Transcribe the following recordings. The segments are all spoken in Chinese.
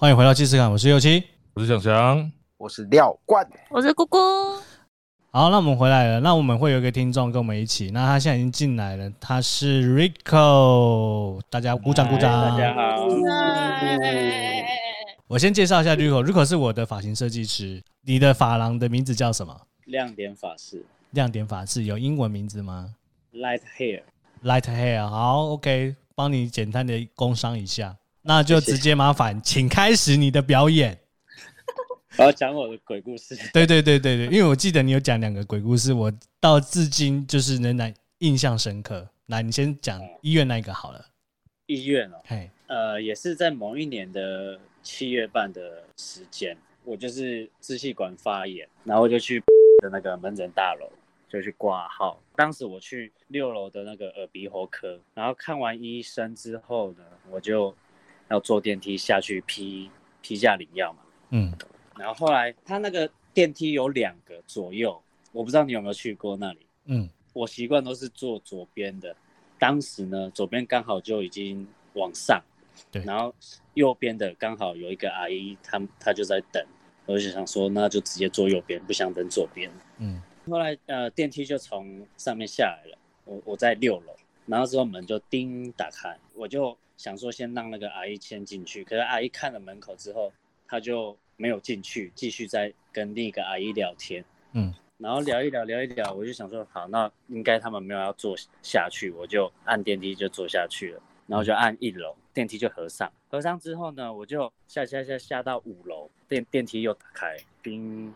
欢迎回到既视感，我是右七，我是祥祥，我是廖冠，我是姑姑。好，那我们回来了。那我们会有一个听众跟我们一起，那他现在已经进来了，他是 Rico，大家鼓掌鼓掌。大家好。我先介绍一下 Rico，Rico 是我的发型设计师。你的发廊的名字叫什么？亮点发饰。亮点发饰有英文名字吗？Light Hair。Light Hair，好，OK，帮你简单的工商一下。那就直接麻烦，请开始你的表演。我要讲我的鬼故事。对对对对对，因为我记得你有讲两个鬼故事，我到至今就是仍然印象深刻。来，你先讲医院那一个好了。医院哦，嘿，呃，也是在某一年的七月半的时间，我就是支气管发炎，然后就去的那个门诊大楼就去挂号。当时我去六楼的那个耳鼻喉科，然后看完医生之后呢，我就。要坐电梯下去批批下领药嘛，嗯，然后后来他那个电梯有两个左右，我不知道你有没有去过那里，嗯，我习惯都是坐左边的，当时呢左边刚好就已经往上，对，然后右边的刚好有一个阿姨，她她就在等，我就想说那就直接坐右边，不想等左边，嗯，后来呃电梯就从上面下来了，我我在六楼，然后之后门就叮打开，我就。想说先让那个阿姨先进去，可是阿姨看了门口之后，她就没有进去，继续在跟另一个阿姨聊天。嗯，然后聊一聊，聊一聊，我就想说，好，那应该他们没有要坐下去，我就按电梯就坐下去了。然后就按一楼，电梯就合上，合上之后呢，我就下下下下到五楼，电电梯又打开，叮，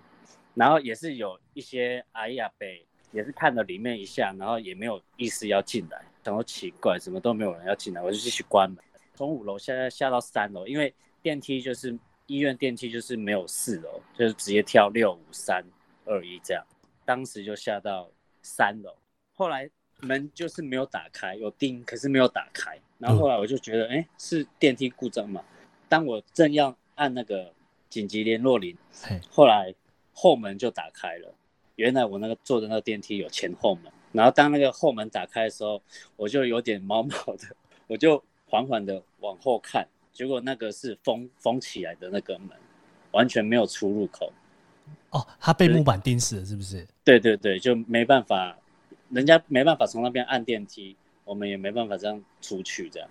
然后也是有一些阿姨阿伯，也是看了里面一下，然后也没有意思要进来。想说奇怪，怎么都没有人要进来，我就继续关门。从五楼下下到三楼，因为电梯就是医院电梯就是没有四楼，就是直接跳六五三二一这样。当时就下到三楼，后来门就是没有打开，有钉，可是没有打开。然后后来我就觉得，哎、欸，是电梯故障嘛？当我正要按那个紧急联络铃，后来后门就打开了。原来我那个坐的那个电梯有前后门。然后当那个后门打开的时候，我就有点毛毛的，我就缓缓的往后看，结果那个是封封起来的那个门，完全没有出入口。哦，他被木板钉死了，是不是？对对对，就没办法，人家没办法从那边按电梯，我们也没办法这样出去这样。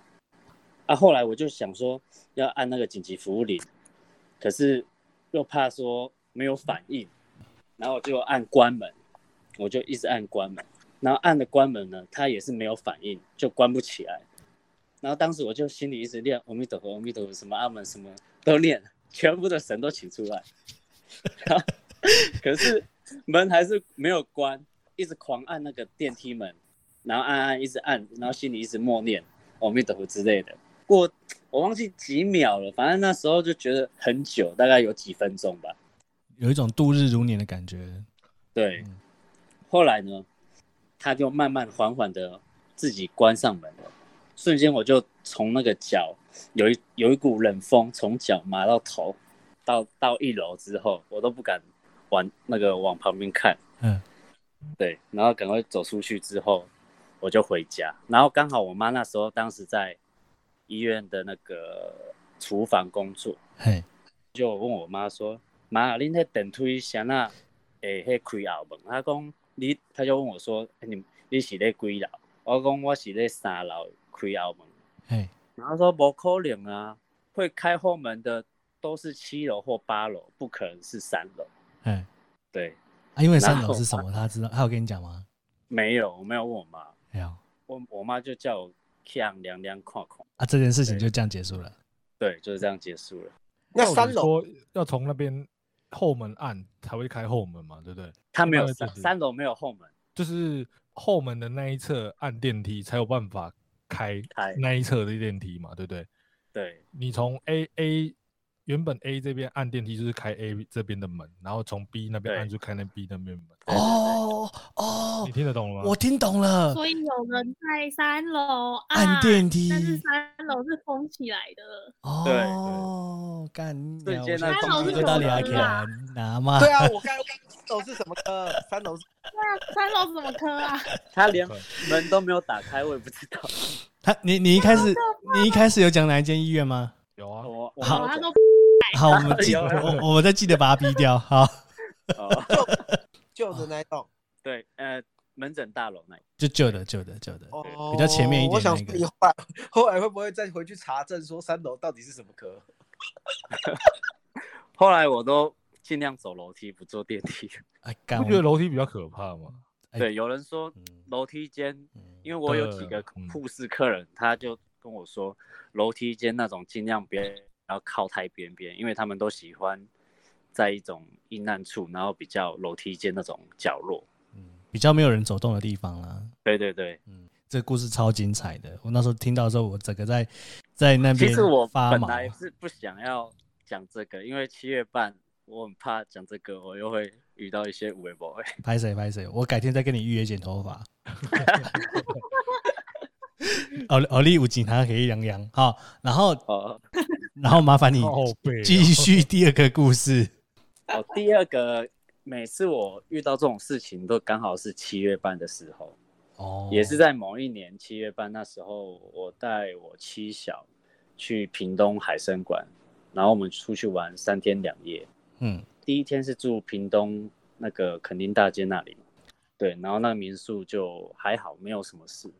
啊，后来我就想说要按那个紧急服务铃，可是又怕说没有反应，然后就按关门，我就一直按关门。然后按了关门呢，它也是没有反应，就关不起来。然后当时我就心里一直念阿弥陀佛，阿弥陀佛，什么阿门什么都念，全部的神都请出来。可是门还是没有关，一直狂按那个电梯门，然后按按一直按，然后心里一直默念阿弥陀佛之类的。过我忘记几秒了，反正那时候就觉得很久，大概有几分钟吧，有一种度日如年的感觉。对，嗯、后来呢？他就慢慢缓缓的自己关上门了，瞬间我就从那个脚有一有一股冷风从脚麻到头，到到一楼之后，我都不敢往那个往旁边看，嗯，对，然后赶快走出去之后，我就回家，然后刚好我妈那时候当时在医院的那个厨房工作，嘿，就问我妈说：“妈，你那电梯响啊？诶，迄开后门？”她讲。你他就问我说：“欸、你你是在几楼？”我讲我是在三楼开后门。哎，然后说不可能啊，会开后门的都是七楼或八楼，不可能是三楼。哎，对啊，因为三楼是什么？他知道，他有跟你讲吗？没有，我没有问我妈。没有，我我妈就叫我看量量看看。啊，这件事情就这样结束了。对，对，就是这样结束了。那三楼要从那边。后门按才会开后门嘛，对不对？他没有三三楼没有后门，就是后门的那一侧按电梯才有办法开开那一侧的电梯嘛，对不对？对，你从 A A。原本 A 这边按电梯就是开 A 这边的门，然后从 B 那边按就开那 B 那边门。哦哦，你听得懂了吗？我听懂了。所以有人在三楼按电梯，但是三楼是封起来的。哦，干，对，三楼是到底还可以拿吗？对啊，我刚刚三楼是什么科？三楼是？对啊，三楼是什么科啊？他连门都没有打开，我也不知道。他，你你一开始你一开始有讲哪一间医院吗？有啊，我好，他说好，我们记 我我们再记得把它逼掉。好，哦，旧的那一栋。对，呃，门诊大楼那里就旧的旧的旧的，哦，比较前面一点我想那个说你后来后来会不会再回去查证，说三楼到底是什么科？后来我都尽量走楼梯，不坐电梯。哎，干不觉得楼梯比较可怕吗？哎对，有人说嗯楼梯间，嗯因为我有几个嗯护士客人，他就跟我说，楼梯间那种尽量别要靠太边边，因为他们都喜欢在一种阴暗处，然后比较楼梯间那种角落。嗯比较没有人走动的地方啦。对对对，嗯，这个故事超精彩的。我那时候听到的时候，我整个在在那边其实我发毛。本来是不想要讲这个，因为七月半我很怕讲这个，我又会遇到一些无微博。拍谁拍谁，我改天再跟你预约剪头发。哦哦，你有警察可以养养好，然后哦然后麻烦你继续第二个故事。哦，第二个，每次我遇到这种事情，都刚好是七月半的时候。哦，也是在某一年七月半，那时候我带我妻小去屏东海参馆，然后我们出去玩三天两夜。嗯第一天是住屏东那个垦丁大街那里，对，然后那个民宿就还好，没有什么事。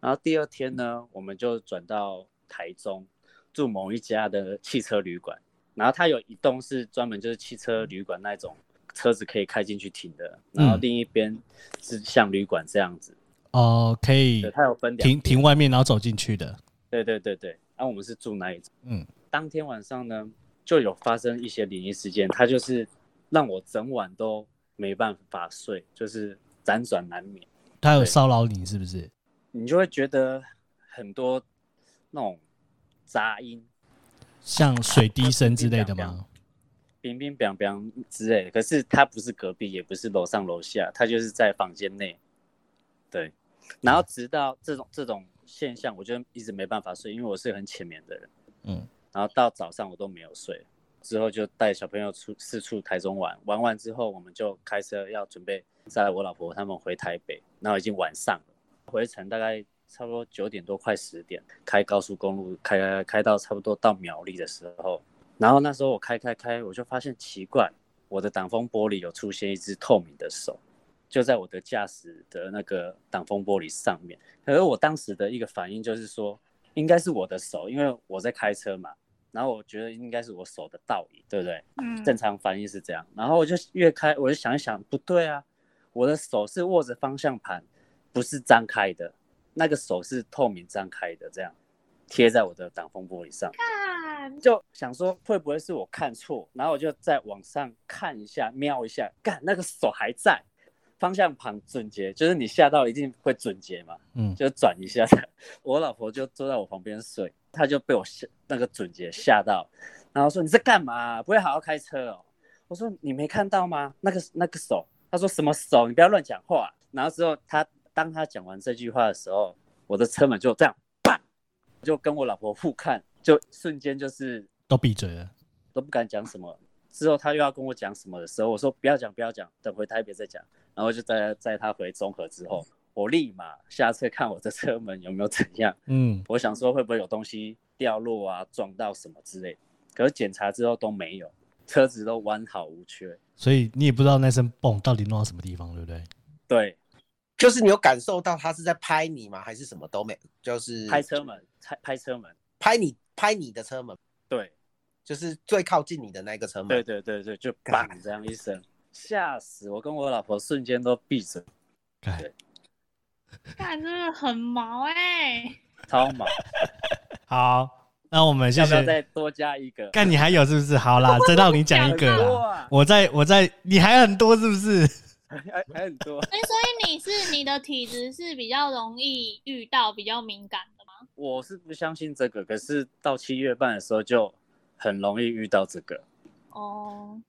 然后第二天呢，我们就转到台中住某一家的汽车旅馆，然后它有一栋是专门就是汽车旅馆那种车子可以开进去停的，然后另一边是像旅馆这样子。哦，可以，它有分停停外面，然后走进去的。对对对对，然、啊、我们是住那一种。嗯，当天晚上呢，就有发生一些灵异事件，它就是让我整晚都没办法睡，就是辗转难眠。他有对骚扰你是不是？你就会觉得很多那种杂音，像水滴声之类的吗？冰冰冰冰之类的。可是他不是隔壁，也不是楼上楼下，他就是在房间内。对，然后直到这种这种现象，我就一直没办法睡，因为我是很浅眠的人。嗯，然后到早上我都没有睡，之后就带小朋友出四处台中玩，玩完之后我们就开车要准备载我老婆他们回台北，然后已经晚上了，回程大概差不多九点多快十点，开高速公路开开开到差不多到苗栗的时候，然后那时候我开开开，我就发现奇怪，我的挡风玻璃有出现一只透明的手，就在我的驾驶的那个挡风玻璃上面，可是我当时的一个反应就是说。应该是我的手，因为我在开车嘛，然后我觉得应该是我手的倒影，对不对？嗯，正常反应是这样，然后我就越开，我就想一想，不对啊，我的手是握着方向盘，不是张开的，那个手是透明张开的，这样贴在我的挡风玻璃上，看，就想说会不会是我看错，然后我就在网上看一下，瞄一下，干，那个手还在。方向盘准结，就是你吓到一定会准结嘛，嗯，就转一下。我老婆就坐在我旁边睡，她就被我吓那个准结吓到，然后说你在干嘛？不会好好开车哦。我说你没看到吗？那个那个手，她说什么手？你不要乱讲话。然后之后她当她讲完这句话的时候，我的车门就这样，砰，就跟我老婆互看，就瞬间就是都闭嘴了，都不敢讲什么。之后他又要跟我讲什么的时候，我说不要讲，不要讲，等回台北再讲。然后就在在他回中和之后，我立马下车看我的车门有没有怎样。嗯，我想说会不会有东西掉落啊，撞到什么之类。可是检查之后都没有，车子都完好无缺。所以你也不知道那声嘣到底弄到什么地方，对不对？对，就是你有感受到他是在拍你吗？还是什么都没？就是拍车门，拍拍车门，拍你拍你的车门，对，就是最靠近你的那个车门。对对对对，就砰这样一声，吓死我跟我老婆瞬间都闭嘴，对，看真的很毛哎、超毛。好，那我们谢要不要。再多加一个？看你还有是不是？好啦，再让你讲一个啦。我在我在，你还很多是不是？还还很多。哎、所以你是你的体质是比较容易遇到比较敏感？我是不相信这个，可是到七月半的时候就很容易遇到这个，哦，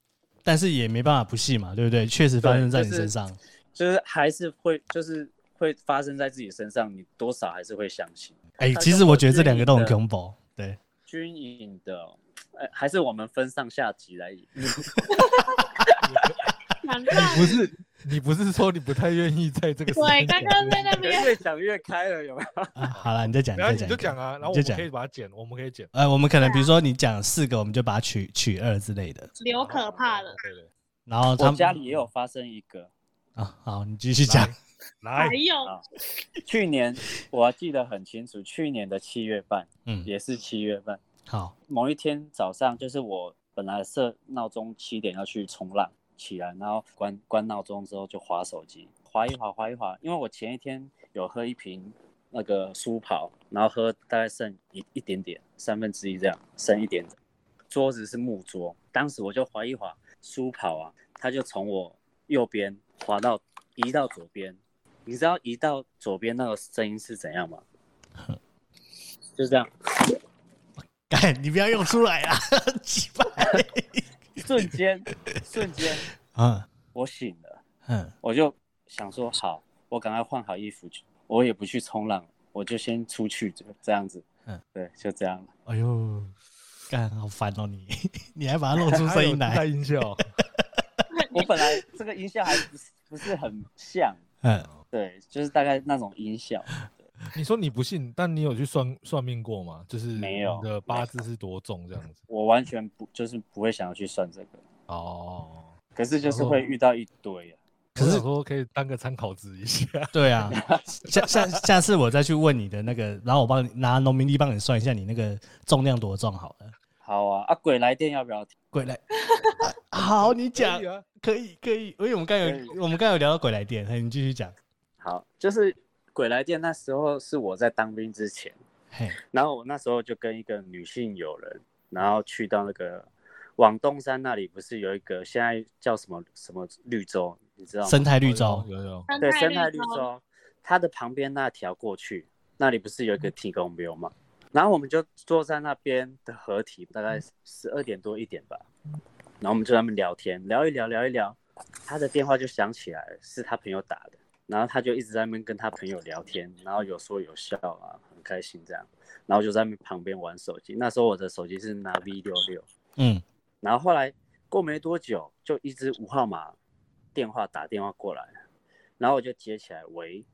但是也没办法不信嘛，对不对？确实发生在你身上。就是还是会就是会发生在自己身上，你多少还是会相信。哎、其实我觉得这两个都很恐怖。对，军营的，哎，还是我们分上下集来。难道不是 你不是说你不太愿意在这个时对，间刚刚在那边。越讲越开了，有没有？啊，好了，你再讲，然后你你再讲，就讲啊，然后我们可以把它剪，我们可以剪。呃，我们可能比如说你讲四个，我们就把它取取二之类的，留可怕的，对对，然后他们家里也有发生一个，啊，好，你继续讲。来还，有？去年我还记得很清楚，去年的七月半，嗯，也是七月半，好，某一天早上，就是我本来设闹钟七点要去冲浪，起来，然后关关闹钟之后就划手机，划一划，划一划，因为我前一天有喝一瓶那个舒跑，然后喝大概剩一一点点，三分之一这样，剩一点点。桌子是木桌，当时我就划一滑，舒跑啊，它就从我右边滑到移到左边。你知道移到左边那个声音是怎样吗？就这样，干，你不要用出来啦，鸡巴。瞬间，瞬间，嗯我醒了，嗯，我就想说好，我赶快换好衣服去，我也不去冲浪，我就先出去，就这样子。嗯，对，就这样了。哎呦，干，好烦哦你，你还把它弄出声音来。带音效，我本来这个音效还不是不是很像，嗯，对，就是大概那种音效。你说你不信，但你有去算算命过吗？就是没有你的八字是多重这样子？我完全不就是不会想要去算这个，哦，可是就是会遇到一堆啊。可是说可以当个参考值一下。对啊，下下下次我再去问你的那个，然后我帮你拿农民历帮你算一下你那个重量多重好了。好啊，啊，鬼来电要不要听？鬼来，好，你可以讲，啊，可以可以，因为我们刚有我们刚有聊到鬼来电，嘿，你继续讲。好，就是鬼来电那时候是我在当兵之前。嘿，然后我那时候就跟一个女性友人，然后去到那个往东山那里，不是有一个现在叫什么什么绿洲，你知道吗？生态绿洲，有有，对，生态绿洲，洲，它的旁边那条过去，那里不是有一个提供庙吗？然后我们就坐在那边的合体，大概十二点多一点吧，然后我们就在那边聊天，聊一聊，聊一聊，他的电话就响起来了，是他朋友打的，然后他就一直在那边跟他朋友聊天，然后有说有笑啊，很开心这样，然后就在旁边玩手机。那时候我的手机是拿 V 六六，嗯，然后后来过没多久，就一支五号码电话打电话过来，然后我就接起来，喂，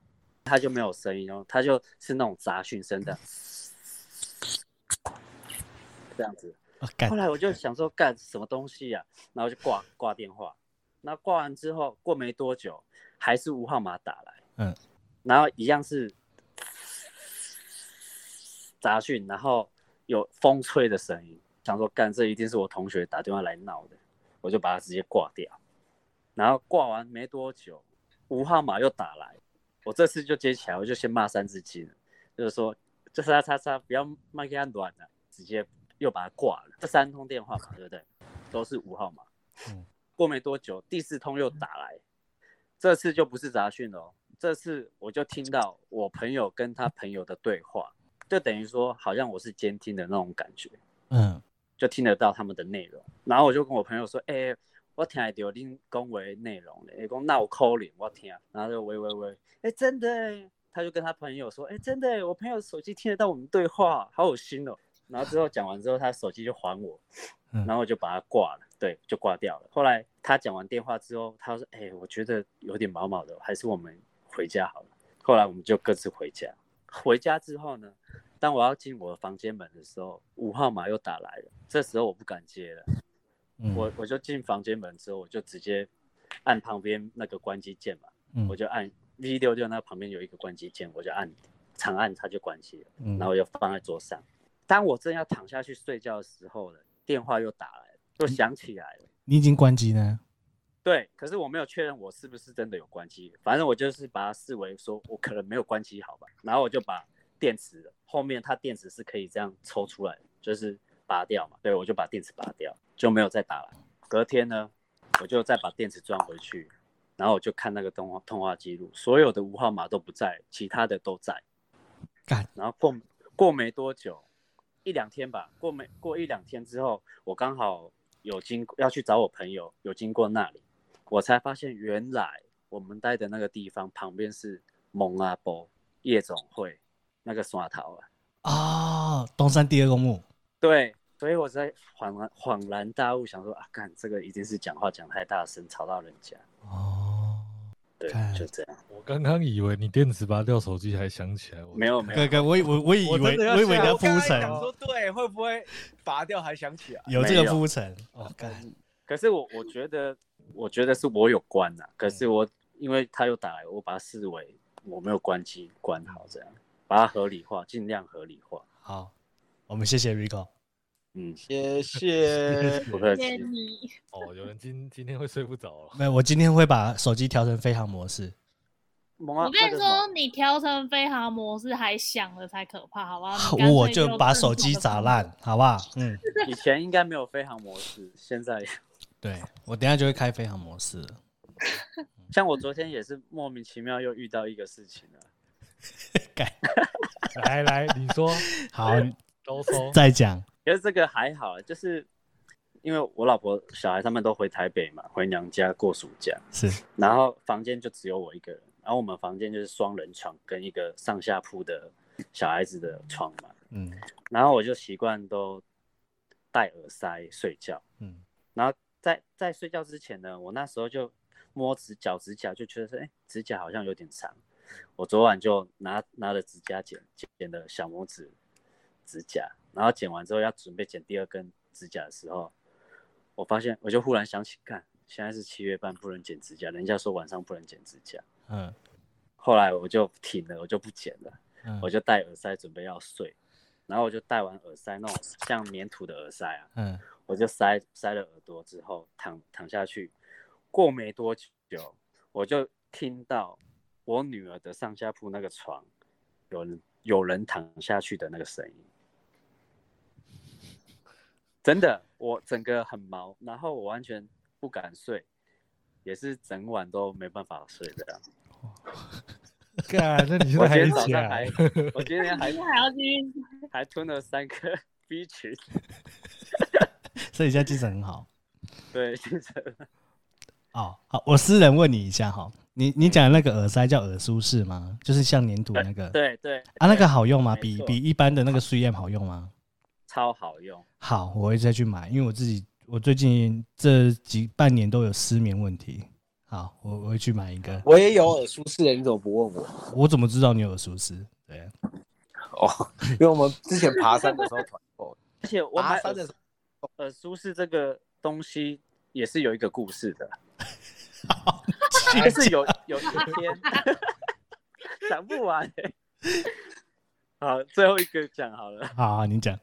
他就没有声音哦，他就是那种杂讯声的，这样子。后来我就想说干什么东西呀、啊，然后就挂挂电话，那挂完之后过没多久，还是无号码打来，嗯，然后一样是杂讯，然后有风吹的声音，想说干这一定是我同学打电话来闹的，我就把它直接挂掉，然后挂完没多久，无号码又打来，我这次就接起来，我就先骂三字经，就是说这是他叉叉不要骂给他乱了，直接。又把它挂了，这三通电话嘛，对不对？都是无号码。嗯。过没多久，第四通又打来，这次就不是杂讯了哦。这次我就听到我朋友跟他朋友的对话，就等于说好像我是监听的那种感觉。嗯。就听得到他们的内容，然后我就跟我朋友说：“哎、欸，我听得到你讲话内容嘞，哎，讲那我 call 我听。”然后就喂喂喂，哎、欸，真的，他就跟他朋友说：“哎、欸，真的，我朋友手机听得到我们对话，好有心哦。”然后之后讲完之后，他手机就还我，然后我就把它挂了，对，就挂掉了。后来他讲完电话之后，他说：“哎、欸，我觉得有点毛毛的，还是我们回家好了。”后来我们就各自回家。回家之后呢，当我要进我的房间门的时候，五号码又打来了。这时候我不敢接了，我我就进房间门之后，我就直接按旁边那个关机键嘛，我就按 V 六六那旁边有一个关机键，我就按长按它就关机了，然后又放在桌上。当我正要躺下去睡觉的时候呢，电话又打来了，又响起来了。你已经关机呢？对，可是我没有确认我是不是真的有关机，反正我就是把它视为说我可能没有关机好吧，然后我就把电池后面它电池是可以这样抽出来，就是拔掉嘛。对，我就把电池拔掉，就没有再打了。隔天呢，我就再把电池装回去，然后我就看那个通话通话记录，所有的无号码都不在，其他的都在。干，然后过过没多久。一两天吧，过没过一两天之后，我刚好有经要去找我朋友，有经过那里，我才发现原来我们待的那个地方旁边是蒙阿波夜总会那个耍头啊。啊、哦，东山第二公墓。对，所以我在恍然恍然大悟，想说啊，干这个一定是讲话讲太大声，吵到人家。哦，对，就这样。我刚刚以为你电池拔掉，手机还响起来。我没有没有，哥哥，我以我我以为我以为你要吓我铺陈，想说对，会不会拔掉还想起来？有这个铺陈。哦，干，可是我我觉得，我觉得是我有关呐、啊。可是我因为他又打来，我把它视为我没有关机关好，这样把它合理化，尽量合理化。好，我们谢谢 Rico。嗯，谢 谢。不客气。谢谢你。哦，有人今今天会睡不着了。没有，我今天会把手机调成飞行模式。我我跟你说，你调成飞行模式还响了才可怕，好不好？我就把手机砸烂，好不好？嗯。以前应该没有飞行模式，现在。对，我等下就会开飞行模式了。像我昨天也是莫名其妙又遇到一个事情了。来来，你说。好，都说。再讲。其实这个还好，就是因为我老婆、小孩他们都回台北嘛，回娘家过暑假。是。然后房间就只有我一个人，然后我们房间就是双人床跟一个上下铺的小孩子的床嘛。嗯。然后我就习惯都戴耳塞睡觉。嗯。然后在在睡觉之前呢，我那时候就摸指脚指甲，就觉得说，哎，指甲好像有点长。我昨晚就拿拿了指甲剪剪的小拇指指甲。然后剪完之后要准备剪第二根指甲的时候，我发现我就忽然想起，看现在是七月半，不能剪指甲，人家说晚上不能剪指甲。嗯。后来我就停了，我就不剪了，嗯、我就戴耳塞准备要睡，然后我就戴完耳塞那种像粘土的耳塞啊，嗯，我就塞塞了耳朵之后躺躺下去，过没多久我就听到我女儿的上下铺那个床有人有人躺下去的那个声音。真的，我整个很毛，然后我完全不敢睡，也是整晚都没办法睡这样。干，那你现在还我今天早上还，我今天还 还要去，还吞了三颗 B 群，所以现在精神很好。对，精神。哦，好，我私人问你一下哈，你你讲的那个耳塞叫耳舒适吗？就是像粘土那个？对对，对。啊，那个好用吗？比比一般的那个 3M 好用吗？超好用，好，我会再去买，因为我自己我最近这几半年都有失眠问题，好，我我会去买一个。我也有耳舒适的，你怎么不问我？我怎么知道你有耳舒适？对，哦，因为我们之前爬山的时候团购，而且我爬山的时候，耳舒适这个东西也是有一个故事的，就是有有一天 讲不完，好，最后一个讲好了，好，好，你讲。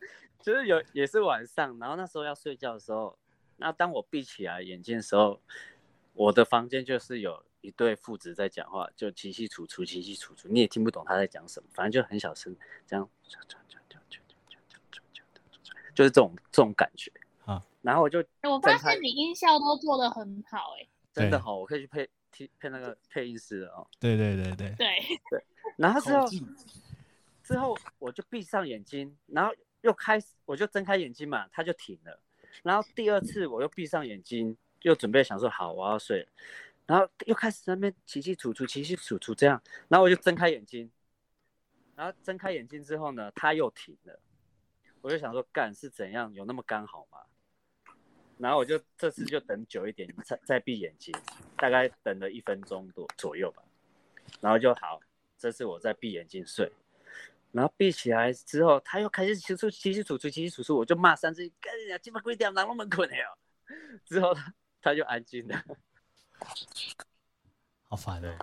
就是有也是晚上，然后那时候要睡觉的时候，那当我闭起来眼睛的时候，我的房间就是有一对父子在讲话，就窸窸窣窣，窸窸窣窣，你也听不懂他在讲什么，反正就很小声，这样，就是这种这种感觉啊。然后我就，我发现你音效都做得很好，哎，真的好，我可以去配配配那个配音师的哦。对对对对对对。然后之后之后我就闭上眼睛，然后。又开始，我就睁开眼睛嘛，他就停了。然后第二次我又闭上眼睛，又准备想说好，我要睡。然后又开始在那边窸窸窣窣，窸窸窣窣这样。然后我就睁开眼睛，然后睁开眼睛之后呢，他又停了。我就想说，干是怎样？有那么刚好吗？然后我就这次就等久一点，再再闭眼睛，大概等了一分钟多左右吧。然后就好，这次我再闭眼睛睡。然后闭起来之后，他又开始清出清清楚楚清清楚楚，我就骂三字，干呀，鸡巴鬼点，哪那么困呀？之后他他就安静了，好烦哦。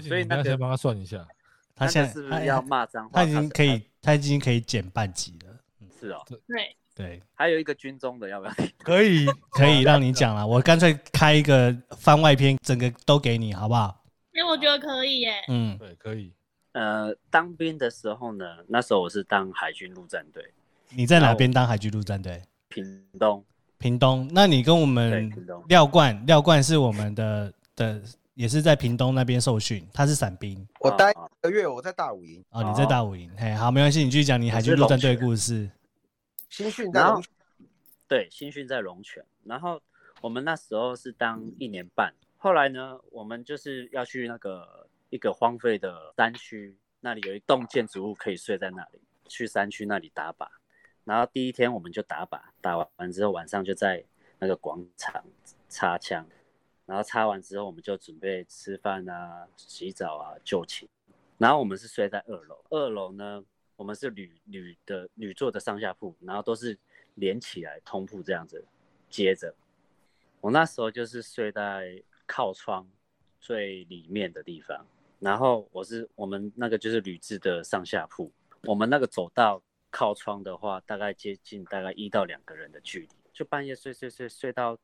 所以那先帮他算一下，他现在是不是要骂脏话？他已经可以，他已经可以减半级了。是哦，对对，还有一个军中的要不要？可以可以让你讲了，我干脆开一个番外篇，整个都给你，好不好？因为我觉得可以耶。嗯，对，可以。呃，当兵的时候呢，那时候我是当海军陆战队。你在哪边当海军陆战队？屏东。屏东，那你跟我们廖冠，廖冠是我们的的，也是在屏东那边受训，他是伞兵。我待一个月，我在大武营。哦，你在大武营，嘿，好，没关系，你继续讲你海军陆战队故事。新训在龙泉。对，新训在龙泉。然后我们那时候是当一年半，后来呢，我们就是要去那个。一个荒废的山区，那里有一栋建筑物可以睡在那里。去山区那里打靶，然后第一天我们就打靶，打完之后晚上就在那个广场插枪，然然后擦完之后，我们就准备吃饭啊、洗澡啊、就寝。然后我们是睡在二楼，二楼呢，我们是铝铝的铝做的上下铺，然后都是连起来通铺这样子接着。我那时候就是睡在靠窗最里面的地方，然后我是我们那个就是铝制的上下铺，我们那个走道靠窗的话，大概接近大概一到两个人的距离，就半夜睡睡睡睡到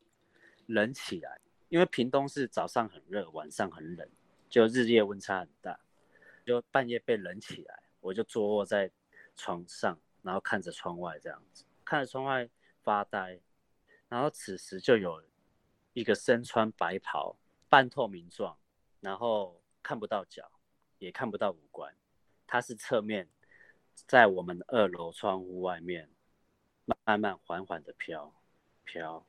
冷起来。因为屏东是早上很热，晚上很冷，就日夜温差很大，就半夜被冷起来，我就坐卧在床上，然后看着窗外这样子，看着窗外发呆，然后此时就有一个身穿白袍、半透明状，然后看不到脚，也看不到五官，他是侧面在我们二楼窗户外面，慢慢缓缓的飘，飘，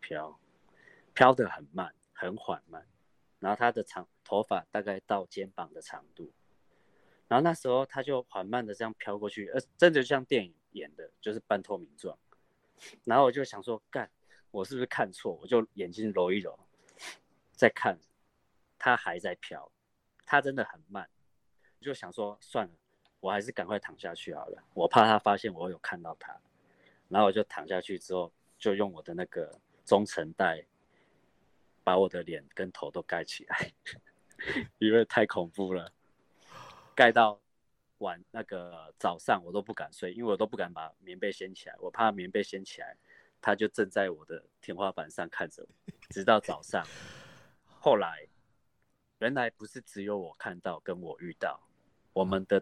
飘。飘得很慢，很缓慢，然后他的长头发大概到肩膀的长度，然后那时候他就缓慢的这样飘过去，呃，真的就像电影演的，就是半透明状。然后我就想说，干，我是不是看错？我就眼睛揉一揉，再看，他还在飘，他真的很慢，就想说算了，我还是赶快躺下去好了，我怕他发现我有看到他。然后我就躺下去之后，就用我的那个中层袋。把我的脸跟头都盖起来，因为太恐怖了，盖到晚那个早上我都不敢睡，因为我都不敢把棉被掀起来，我怕棉被掀起来，他就正在我的天花板上看着我，直到早上。后来，原来不是只有我看到跟我遇到，我们的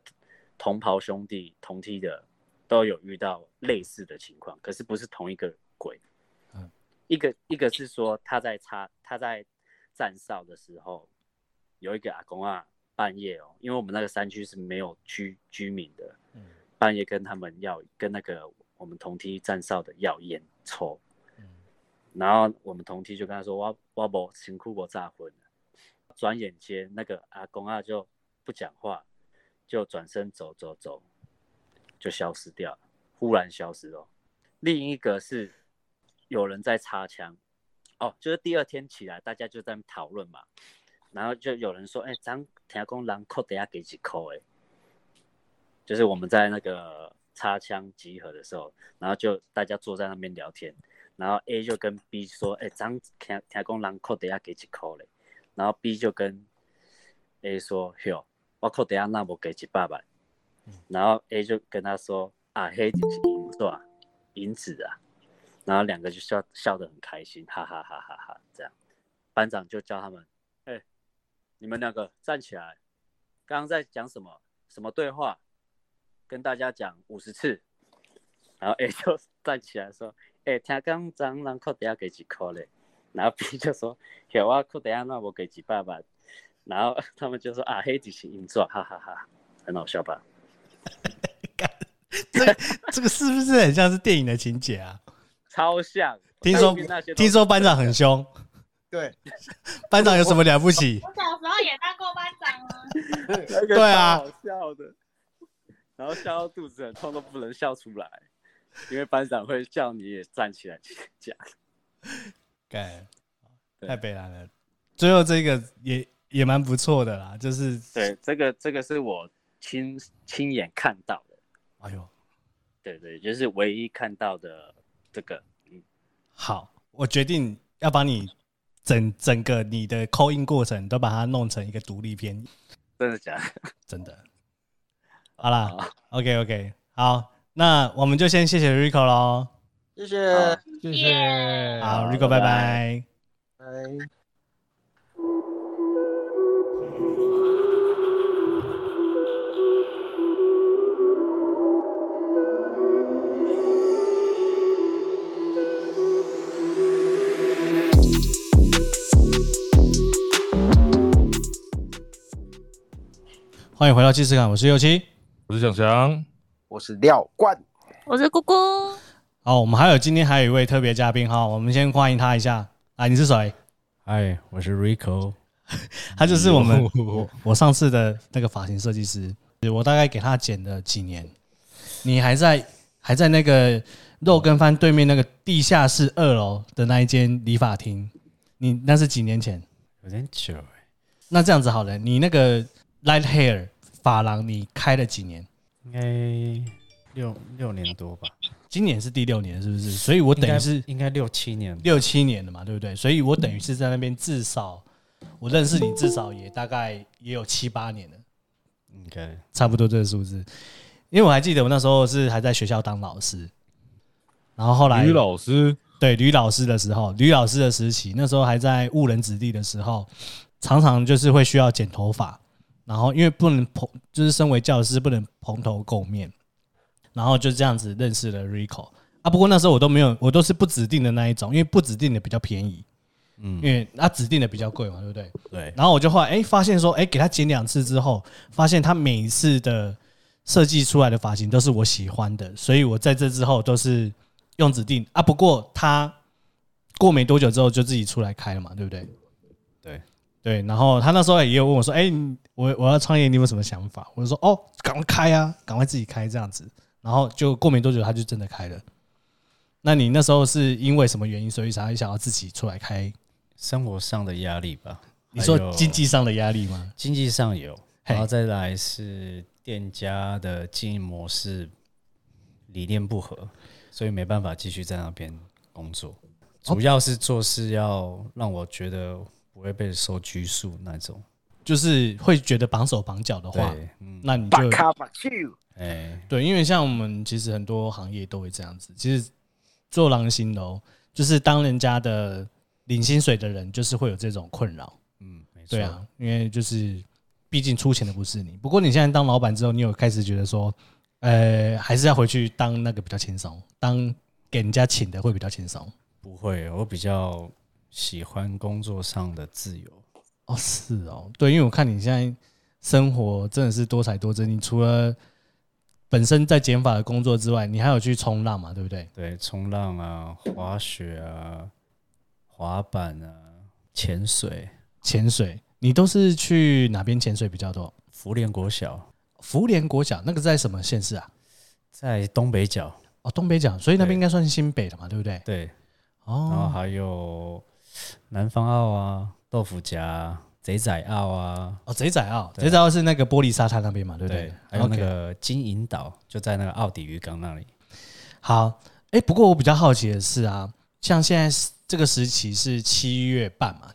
同袍兄弟同梯的都有遇到类似的情况，可是不是同一个鬼。一个一个是说他在插他在站哨的时候，有一个阿公啊，半夜哦，因为我们那个山区是没有居居民的，半夜跟他们要跟那个我们同梯站哨的要烟抽，然后我们同梯就跟他说我我不辛苦我炸昏了，转眼间那个阿公啊就不讲话，就转身走走走，就消失掉了，忽然消失了。另一个是。有人在插枪，哦，就是第二天起来，大家就在讨论嘛，然后就有人说，哎、欸，张天公狼扣等下给几扣，哎，就是我们在那个插枪集合的时候，然后就大家坐在那边聊天，然后 A 就跟 B 说，哎、欸，张天天公狼扣等下给几扣嘞，然后 B 就跟 A 说，哟，我扣等下那我给几百万，然后 A 就跟他说，啊，黑就是银子啊？银子啊。然后两个就笑笑得很开心，哈哈哈哈哈！这样，班长就叫他们，哎、欸，你们两个站起来，刚刚在讲什么？什么对话？跟大家讲五十次。然后 A 就站起来说，哎、欸，听刚张兰扣底下给几块嘞？然后 B 就说，有啊，扣底下那我给几爸爸。然后 他们就说啊，黑底是硬座，哈哈哈，很好笑吧？这这个是不是很像是电影的情节啊？超像，听说听说班长很凶，对，班长有什么了不起？我小时候也当过班长啊，对啊，好笑的，然后笑到肚子很痛都不能笑出来，因为班长会叫你也站起来讲，该太悲哀了。最后这个也也蛮不错的啦，就是对这个这个是我亲亲眼看到的，哎呦，对对，就是唯一看到的。这个，嗯，好，我决定要把你整整个你的 call in 过程都把它弄成一个独立片，真的假的？真的。好啦，OK OK，好，那我们就先谢谢 Rico 喽，谢谢，谢谢，好，Rico，拜拜，拜。欢迎回到既视感，我是右七，我是姜姜，我是廖冠，我是姑姑。好，我们还有今天还有一位特别嘉宾哈，我们先欢迎他一下。啊，你是谁？嗨，我是 Rico，他就是我们 我上次的那个发型设计师，我大概给他剪了几年。你还在还在那个肉羹饭对面那个地下室二楼的那一间理发厅你那是几年前？有点久哎。那这样子好了，你那个 light hair 发廊你开了几年？应该六六年多吧。今年是第六年，是不是？所以我等于是应该六七年，六七年了嘛，对不对？所以我等于是在那边至少我认识你至少也大概也有七八年了，应该差不多这个数字。因为我还记得我那时候是还在学校当老师，然后后来吕老师对吕老师的时候，吕老师的时期，那时候还在误人子弟的时候，常常就是会需要剪头发，然后因为不能蓬，就是身为教师不能蓬头垢面。然后就这样子认识了 Rico 啊，不过那时候我都没有，我都是不指定的那一种，因为不指定的比较便宜，嗯，因为他指定的比较贵嘛，对不对？对。然后我就后来哎发现说，哎给他剪两次之后，发现他每一次的设计出来的发型都是我喜欢的，所以我在这之后都是用指定啊。不过他过没多久之后就自己出来开了嘛，对不对？对对。然后他那时候也有问我说，哎，我我要创业，你有什么想法？我就说，哦，赶快开啊，赶快自己开这样子。然后就过没多久，他就真的开了。那你那时候是因为什么原因，所以才想要自己出来开？生活上的压力吧。你说经济上的压力吗？经济上有，然后再来是店家的经营模式理念不合，所以没办法继续在那边工作。主要是做事要让我觉得不会被受拘束那种，就是会觉得绑手绑脚的话，那你就。哎，对，因为像我们其实很多行业都会这样子。其实做狼心楼，就是当人家的领薪水的人，就是会有这种困扰。嗯，没错。对啊，因为就是毕竟出钱的不是你。不过你现在当老板之后，你有开始觉得说，呃，还是要回去当那个比较轻松，当给人家请的会比较轻松。不会，我比较喜欢工作上的自由。哦，是哦，对，因为我看你现在生活真的是多彩多姿，你除了本身在减法的工作之外，你还有去冲浪嘛？对不对？对，冲浪啊，滑雪啊，滑板啊，潜水，潜水，你都是去哪边潜水比较多？福联国小，福联国小那个在什么县市啊？在东北角哦，东北角，所以那边应该算是新北的嘛，对不对？对，哦，然后还有南方澳啊，豆腐夹。贼仔澳啊，哦，贼仔澳，贼仔澳是那个玻璃沙滩那边嘛，对不对？还有那个金银岛，就在那个奥底渔港那里。好，哎、欸，不过我比较好奇的是啊，像现在这个时期是七月半嘛，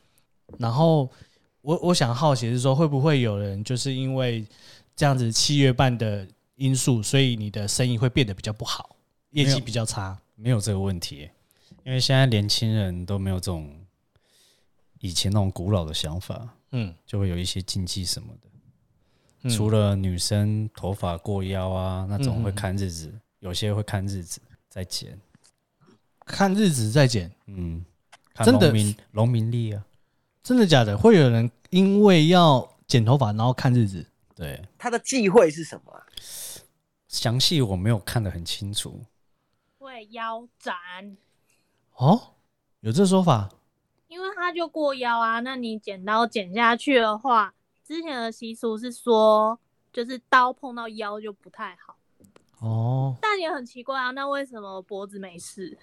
然后我我想好奇的是说，会不会有人就是因为这样子七月半的因素，所以你的生意会变得比较不好，业绩比较差？没有这个问题，因为现在年轻人都没有这种。以前那种古老的想法，嗯，就会有一些禁忌什么的。嗯、除了女生头发过腰啊，那种会看日子，嗯、有些会看日子再剪，看日子再剪，嗯，真的农民历啊，真的假的？会有人因为要剪头发，然后看日子？对，他的忌讳是什么、啊？详细我没有看得很清楚。会腰斩？哦，有这说法？因为它就过腰啊，那你剪刀剪下去的话，之前的习俗是说，就是刀碰到腰就不太好。哦，但也很奇怪啊，那为什么脖子没事？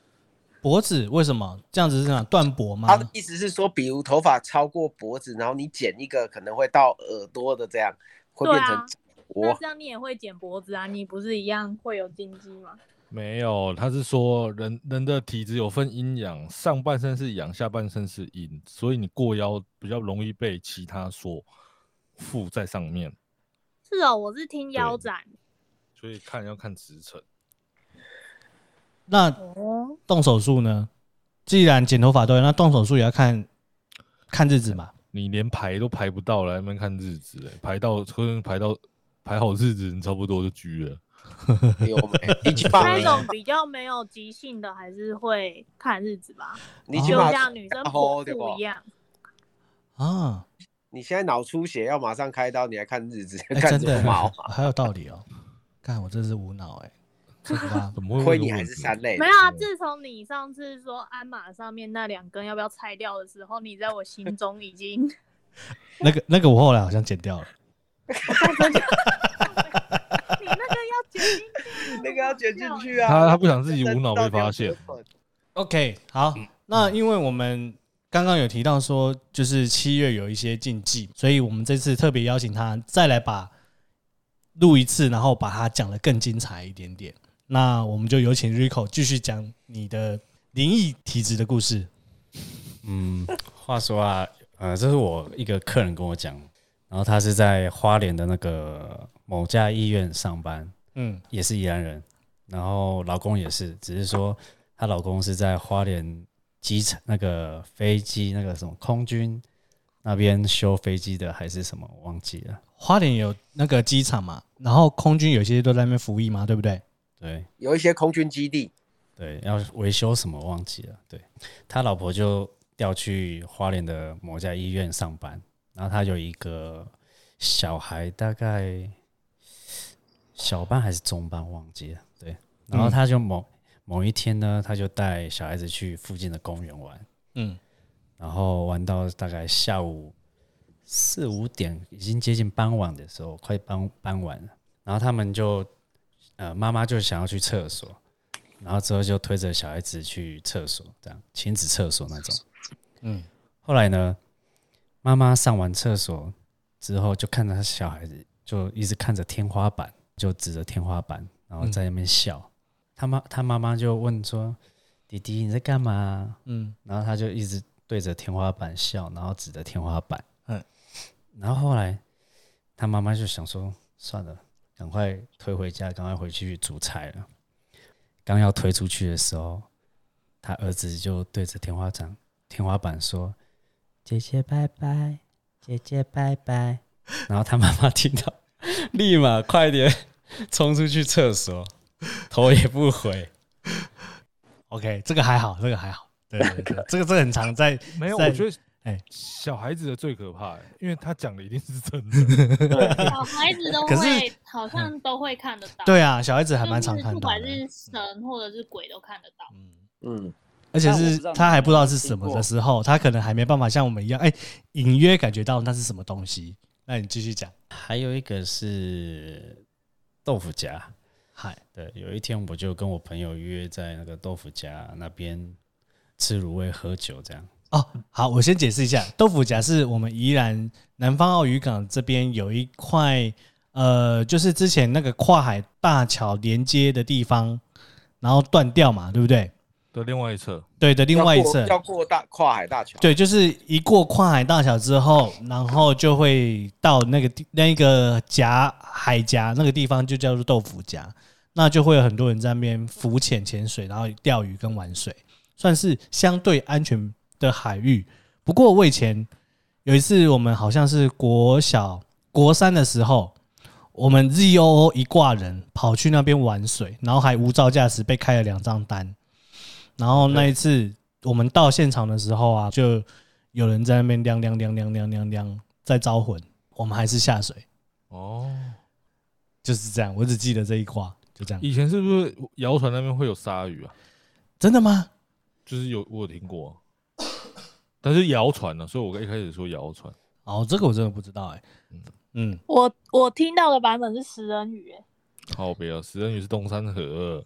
脖子为什么这样子是样断脖吗？他的意思是说，比如头发超过脖子，然后你剪一个可能会到耳朵的这样，会变成。那这样你也会剪脖子啊？你不是一样会有禁忌吗？没有，他是说人人的体质有分阴阳，上半身是阳，下半身是阴，所以你过腰比较容易被其他所附在上面。是哦，我是听腰斩，所以看要看时辰。那动手术呢？既然剪头发都要，那动手术也要看看日子嘛。你连排都排不到了，还没看日子？排到可能排到排好日子，你差不多就居了。有没？那种比较没有急性的，还是会看日子吧。你就像女生剖腹一样啊！你现在脑出血要马上开刀，你还看日子？看什么毛？还有道理哦。看我真是无脑哎，怎么亏你还是三类？没有啊！自从你上次说鞍马上面那两根要不要拆掉的时候，你在我心中已经那个那个我后来好像剪掉了。那个要卷进去啊！他他不想自己无脑被发现。OK，好，那因为我们刚刚有提到说，就是七月有一些禁忌，所以我们这次特别邀请他再来把录一次，然后把它讲得更精彩一点点。那我们就有请 Rico 继续讲你的灵异体质的故事。嗯，话说啊，呃，这是我一个客人跟我讲，然后他是在花莲的那个某家医院上班，嗯，也是宜兰人，然后老公也是，只是说她老公是在花莲。机场那个飞机那个什么空军那边修飞机的还是什么我忘记了。花莲有那个机场嘛，然后空军有些都在那边服役嘛，对不对？对，有一些空军基地，对，要维修什么忘记了。对，他老婆就调去花莲的某家医院上班，然后他有一个小孩，大概小班还是中班忘记了。对，然后他就某。某一天呢，他就带小孩子去附近的公园玩，嗯，然后玩到大概下午四五点，已经接近傍晚的时候，快傍傍晚了。然后他们就，呃，妈妈就想要去厕所，然后之后就推着小孩子去厕所，这样亲子厕所那种，嗯。后来呢，妈妈上完厕所之后，就看着他小孩子，就一直看着天花板，就指着天花板，然后在那边笑。嗯他妈他妈妈就问说：“弟弟你在干嘛？”嗯，然后他就一直对着天花板笑，然后指着天花板。嗯，然后后来他妈妈就想说：“算了，赶快推回家，赶快回去煮菜了。”刚要推出去的时候，他儿子就对着天花板天花板说：“姐姐拜拜，姐姐拜拜。”然后他妈妈听到，立马快点冲出去厕所。头也不回，OK，这个还好，这个还好，对对对，这个这个很常在没有，我觉得哎，小孩子的最可怕，因为他讲的一定是真的，小孩子都会好像都会看得到，对啊，小孩子还蛮常看到，不管是神或者是鬼都看得到，嗯。嗯，而且是他还不知道是什么的时候，他可能还没办法像我们一样，哎，隐约感觉到那是什么东西，那你继续讲，还有一个是豆腐夹。嗨，对，有一天我就跟我朋友约在那个豆腐夹那边吃卤味喝酒，这样。哦，好，我先解释一下，豆腐夹是我们宜兰南方澳渔港这边有一块，呃，就是之前那个跨海大桥连接的地方，然后断掉嘛，对不对？的另外一侧，对的，另外一侧要过大跨海大桥，对，就是一过跨海大桥之后，然后就会到那个地那个夹海夹那个地方，就叫做豆腐夹。那就会有很多人在那边浮潜、潜水，然后钓鱼跟玩水，算是相对安全的海域。不过我以前有一次，我们好像是国小国三的时候，我们 ZOO 一挂人跑去那边玩水，然后还无照驾驶被开了两张单。然后那一次我们到现场的时候啊，就有人在那边亮亮亮亮亮亮亮在招魂，我们还是下水。哦，就是这样，我只记得这一卦。就这样，以前是不是谣传那边会有鲨鱼啊？真的吗？就是有，我有听过，但是谣传呢，所以我一开始说谣传。哦，这个我真的不知道哎、嗯，我我听到的版本是食人鱼、欸，哎，靠北啊，食人鱼是东山河，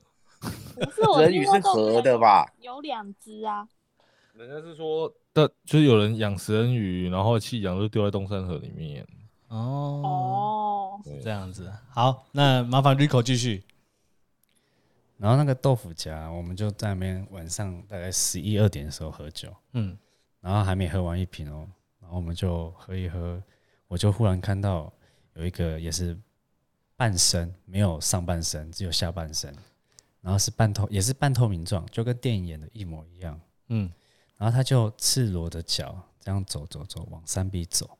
人鱼是河的吧？有两只啊。人家是说的，就是有人养食人鱼，然后弃养就丢在东山河里面。哦哦，这样子。好，那麻烦 Rico 继续。然后那个豆腐夹，我们就在那边晚上大概十一二点的时候喝酒，嗯，然后还没喝完一瓶哦，然后我们就喝一喝，我就忽然看到有一个也是半身，没有上半身，只有下半身，然后是半透，也是半透明状，就跟电影演的一模一样，嗯，然后他就赤裸的脚这样走走走往山壁走，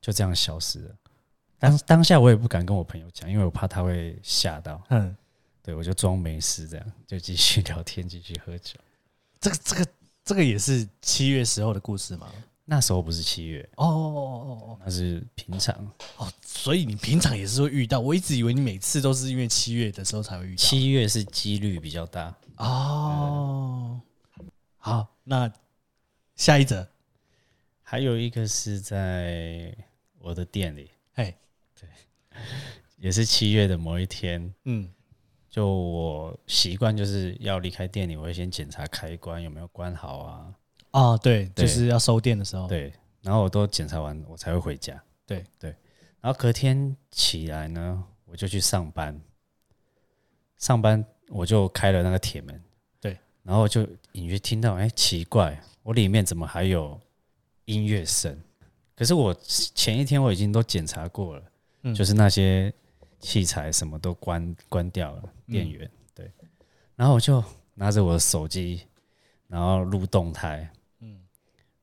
就这样消失了。当当下我也不敢跟我朋友讲，因为我怕他会吓到，嗯。对，我就装没事，这样就继续聊天，继续喝酒。这个、这个、这个也是七月时候的故事吗？那时候不是七月哦哦哦哦，那是平常哦。所以你平常也是会遇到？我一直以为你每次都是因为七月的时候才会遇到。七月是几率比较大哦。好，那下一则还有一个是在我的店里，哎，对，也是七月的某一天，嗯。就我习惯就是要离开店里，我会先检查开关有没有关好啊。哦，对，就是要收店的时候。对，然后我都检查完，我才会回家。对。对，然后隔天起来呢，我就去上班。上班我就开了那个铁门，对，然后就隐约听到，哎，奇怪，我里面怎么还有音乐声？可是我前一天我已经都检查过了，嗯，就是那些器材什么都关关掉了，电源，对，然后我就拿着我的手机，然后录动态，嗯，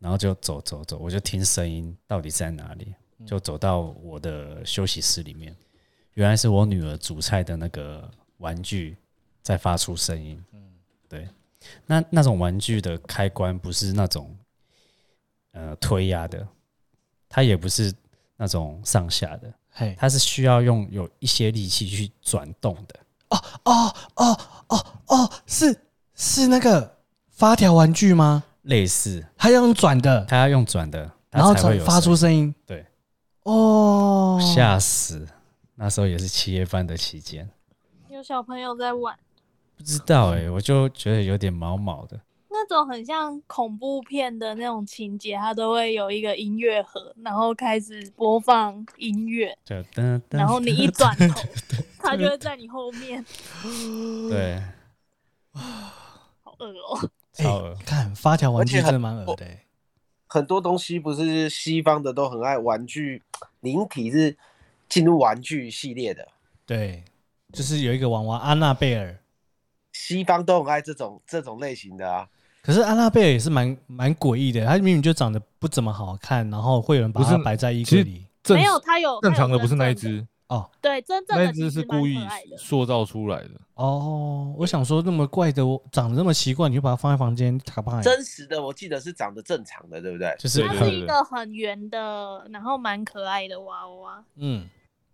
然后就走走走，我就听声音到底在哪里，就走到我的休息室里面，原来是我女儿煮菜的那个玩具在发出声音，嗯，对，那那种玩具的开关不是那种呃推压的。它也不是那种上下的，嘿，它是需要用有一些力气去转动的。哦哦哦哦哦，是是那个发条玩具吗？类似，它要用转的，它要用转的，然后才会发出声音。对，哦，吓死！那时候也是七月半的期间，有小朋友在玩，不知道哎、欸，我就觉得有点毛毛的。那种很像恐怖片的那种情节，它都会有一个音乐盒，然后开始播放音乐，然后你一转头，它就会在你后面。对，好恶哦！超恶！看发条玩具真的蛮恶的。很多东西不是西方的都很爱玩具，灵体是进入玩具系列的。对，就是有一个娃娃安娜贝尔，西方都很爱这种这种类型的啊。可是安娜贝尔也是蛮蛮诡异的，她明明就长得不怎么好看，然后会有人把它摆在衣柜里。没有，它有正常的不是那一只哦，对，真正的那只是故意塑造出来的。哦，我想说那么怪的，我长得那么奇怪，你就把它放在房间，卡不真实的，我记得是长得正常的，对不对？就是它是一个很圆的，然后蛮可爱的娃娃。嗯，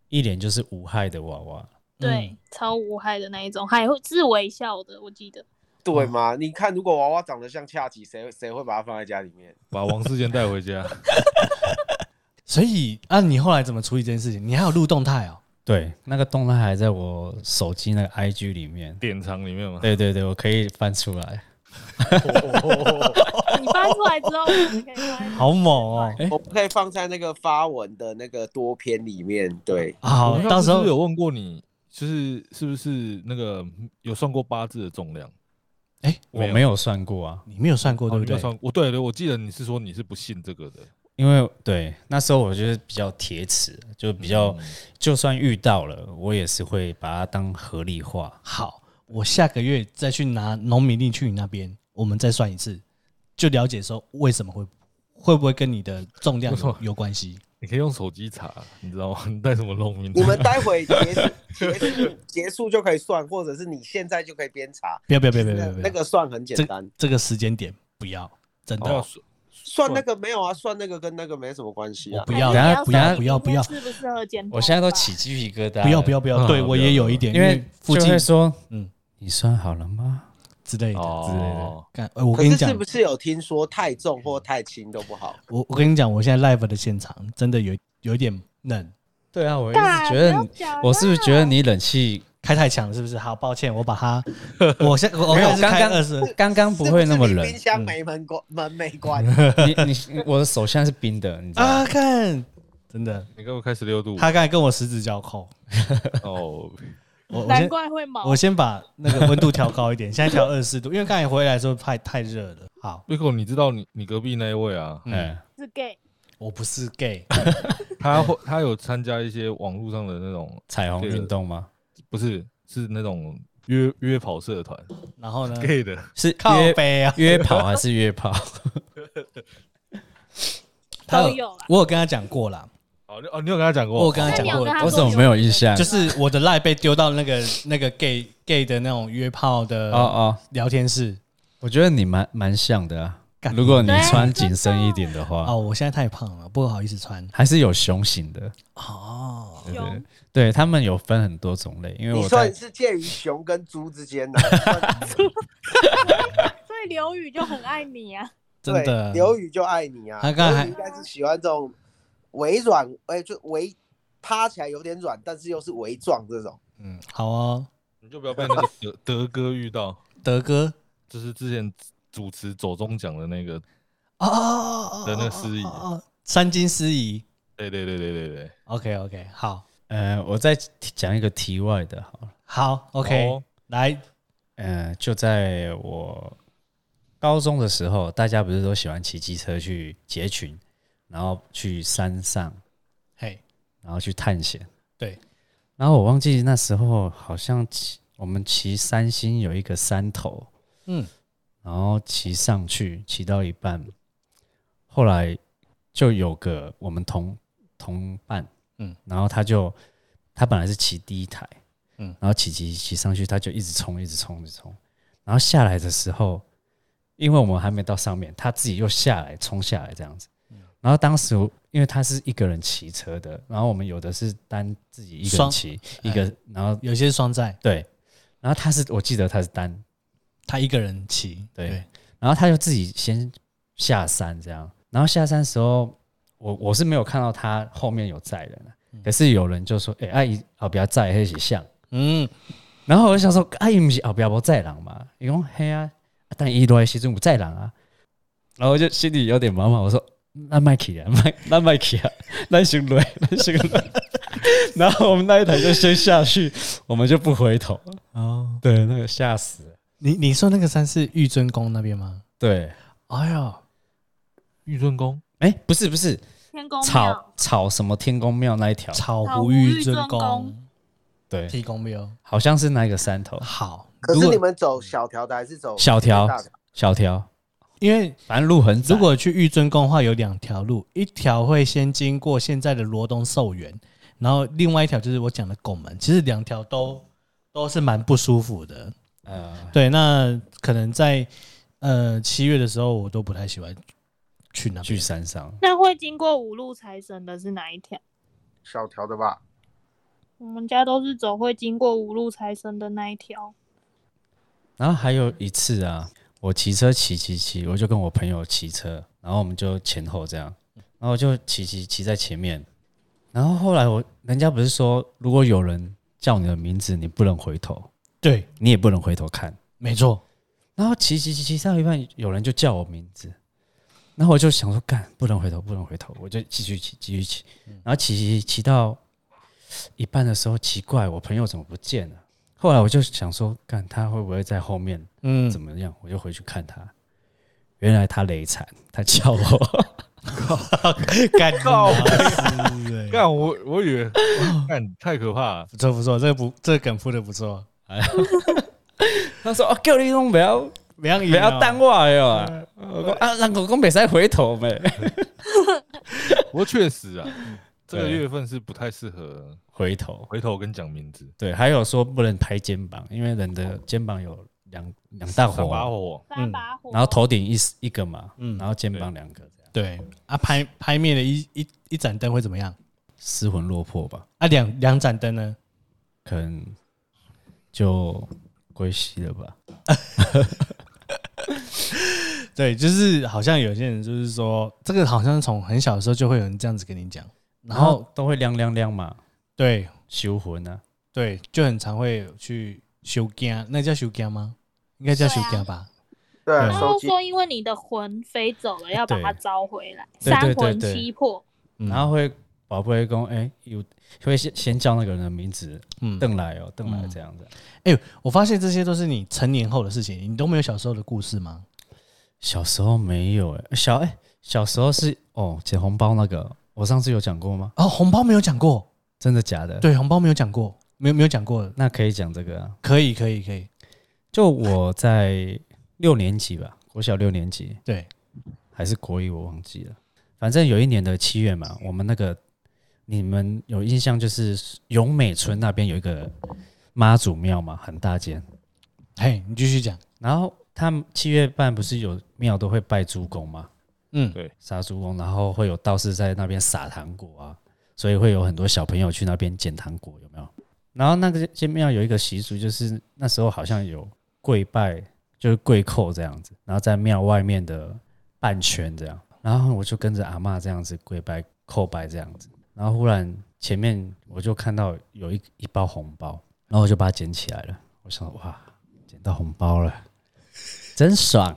一脸就是无害的娃娃，对，嗯、超无害的那一种，还会自微笑的，我记得。对吗？你看，如果娃娃长得像恰吉，谁谁会把它放在家里面？把王世坚带回家。所以啊，你后来怎么处理这件事情？你还有录动态哦？对，那个动态还在我手机那个 IG 里面，典藏里面吗？对对对，我可以翻出来。你翻出来之后，可以翻。好猛哦！我可以放在那个发文的那个多篇里面。对，好，到时候有问过你，就是是不是那个有算过八字的重量？哎、欸，我没有算过啊，你没有算过对不对？我对对，我记得你是说你是不信这个的，因为对那时候我觉得比较铁齿，就比较、嗯、就算遇到了，我也是会把它当合理化。好，我下个月再去拿农民令去你那边，我们再算一次，就了解说为什么会会不会跟你的重量有有关系。你可以用手机查，你知道吗？你带什么农民？你们待会结束结束结束就可以算，或者是你现在就可以边查。不要不要不要不要，那个算很简单。这个时间点不要，真的。哦、算那个没有啊，算那个跟那个没什么关系啊。不要，不要不要不要不要。适不适合剪？我现在都起鸡皮疙瘩。不要不要不要，对我也有一点，因为附近说，嗯，你算好了吗？之类的，之类的。干，我跟你讲，是不是有听说太重或太轻都不好？我我跟你讲，我现在 live 的现场真的有有一点冷。对啊，我一直觉得，我是不是觉得你冷气开太强了？是不是？好抱歉，我把它，我先我没有刚刚是刚刚不会那么冷。冰箱没门关，门没关。你你我的手现在是冰的，你知道吗？啊，看，真的，你给我开十六度。他刚才跟我十指交扣。哦。我难怪会毛。我先把那个温度调高一点，现在调二十四度，因为刚才回来的时候太太热了。好，Rico，你知道你你隔壁那一位啊？嗯，是 gay，我不是 gay，他会他有参加一些网络上的那种彩虹运动吗？不是，是那种约约跑社团。然后呢？gay 的，是靠北啊？约跑还是约炮？他有，我有跟他讲过啦。哦，哦，你有跟他讲过？我有跟他讲过，我怎么没有印象？就是我的赖被丢到那个那个 gay gay 的那种约炮的哦哦聊天室。我觉得你蛮蛮像的啊。如果你穿紧身一点的话，哦，我现在太胖了，不好意思穿。还是有熊型的哦，对对对，他们有分很多种类，因为我你算是介于熊跟猪之间的。所以刘宇就很爱你啊，真的，刘宇就爱你啊。他刚才应该是喜欢这种。微软，哎、欸，就微趴起来有点软，但是又是微壮这种。嗯，好啊，你就不要被那个德德哥遇到。德哥，就是之前主持左中奖的那个哦的那个司仪，三金司仪。对对对对对对。OK OK，好，呃，我再讲一个题外的，好了。好，OK，、哦、来，呃，就在我高中的时候，大家不是都喜欢骑机车去结群，然后去山上，嘿，然后去探险。对，然后我忘记那时候好像骑我们骑三星有一个山头，嗯，然后骑上去，骑到一半，后来就有个我们同。同伴，嗯，然后他就他本来是骑第一台，嗯，然后骑骑骑上去，他就一直冲，一直冲，一直冲，然后下来的时候，因为我们还没到上面，他自己又下来冲下来这样子，然后当时因为他是一个人骑车的，然后我们有的是单自己一个人骑一个，然后有些是双载，对，然后他是我记得他是单，他一个人骑，对，对，然后他就自己先下山这样，然后下山的时候。我我是没有看到他后面有载人，可是有人就说：“哎、欸，阿姨啊，不要载那些像。”嗯，然后我就想说：“阿姨不是后边无载人嘛？”伊讲：“嘿啊，但伊来时阵有载人啊。”然后我就心里有点毛毛，我说：“那麦克啊，麦那麦克啊，那先来，那先来。”然后我们那一台就先下去，我们就不回头。哦，对，那个吓死了。你你说那个山是玉尊宫那边吗？对，哎呀，玉尊宫。哎、欸，不是不是，天宫庙草草什么天宫庙那一条，草湖玉尊宫，对，天宫庙好像是那个山头。好，可是你们走小条的还是走小条？小条，因为反正路很窄。如果去玉尊宫的话，有两条路，一条会先经过现在的罗东寿园，然后另外一条就是我讲的拱门。其实两条都都是蛮不舒服的。呃，对，那可能在呃七月的时候，我都不太喜欢。去哪？去山上。那会经过五路财神的是哪一条？小条的吧。我们家都是走会经过五路财神的那一条。然后还有一次啊，我骑车骑骑骑，我就跟我朋友骑车，然后我们就前后这样，然后我就骑骑骑在前面。然后后来我人家不是说，如果有人叫你的名字，你不能回头，对你也不能回头看，没错。然后骑骑骑骑到一半，有人就叫我名字。然后我就想说，干不能回头，不能回头，我就继续骑，继续骑。然后骑骑骑到一半的时候，奇怪，我朋友怎么不见了？后来我就想说，干他会不会在后面？嗯，怎么样？我就回去看他，原来他累惨，他叫我，干告干我，我以为干太可怕了，不错不错，这个不这个梗铺的不错。他说：“哦，叫你都不要。”不要不要耽误哟！我啊，让狗狗别再回头呗。不过确实啊，这个月份是不太适合回头，回头跟讲名字。对，还有说不能拍肩膀，因为人的肩膀有两两大火，把火，三把火。然后头顶一一个嘛，嗯，然后肩膀两个这样。对啊，拍拍灭了一一一盏灯会怎么样？失魂落魄吧。啊，两两盏灯呢？可能就归西了吧。对，就是好像有些人就是说，这个好像从很小的时候就会有人这样子跟你讲，然后都会亮亮亮嘛。对，修魂啊，对，就很常会去收惊，那叫收惊吗？应该叫收惊吧。对，然后说因为你的魂飞走了，要把它招回来，三魂七魄，然后会宝贝公哎，有会先先叫那个人的名字，嗯，邓来哦，邓来这样子。哎，我发现这些都是你成年后的事情，你都没有小时候的故事吗？小时候没有哎，小哎，小时候是哦，捡红包那个，我上次有讲过吗？哦，红包没有讲过，真的假的？对，红包没有讲过，没有没有讲过，那可以讲这个啊？可以可以可以。就我在六年级吧，国小六年级，对，还是国一，我忘记了。反正有一年的七月嘛，我们那个你们有印象，就是永美村那边有一个妈祖庙嘛，很大间。嘿，你继续讲，然后。他们七月半不是有庙都会拜猪公吗？嗯，对，杀猪公，然后会有道士在那边撒糖果啊，所以会有很多小朋友去那边捡糖果，有没有？然后那个间庙有一个习俗，就是那时候好像有跪拜，就是跪叩这样子，然后在庙外面的半圈这样，然后我就跟着阿嬷这样子跪拜叩拜这样子，然后忽然前面我就看到有一一包红包，然后我就把它捡起来了，我想哇，捡到红包了。真爽！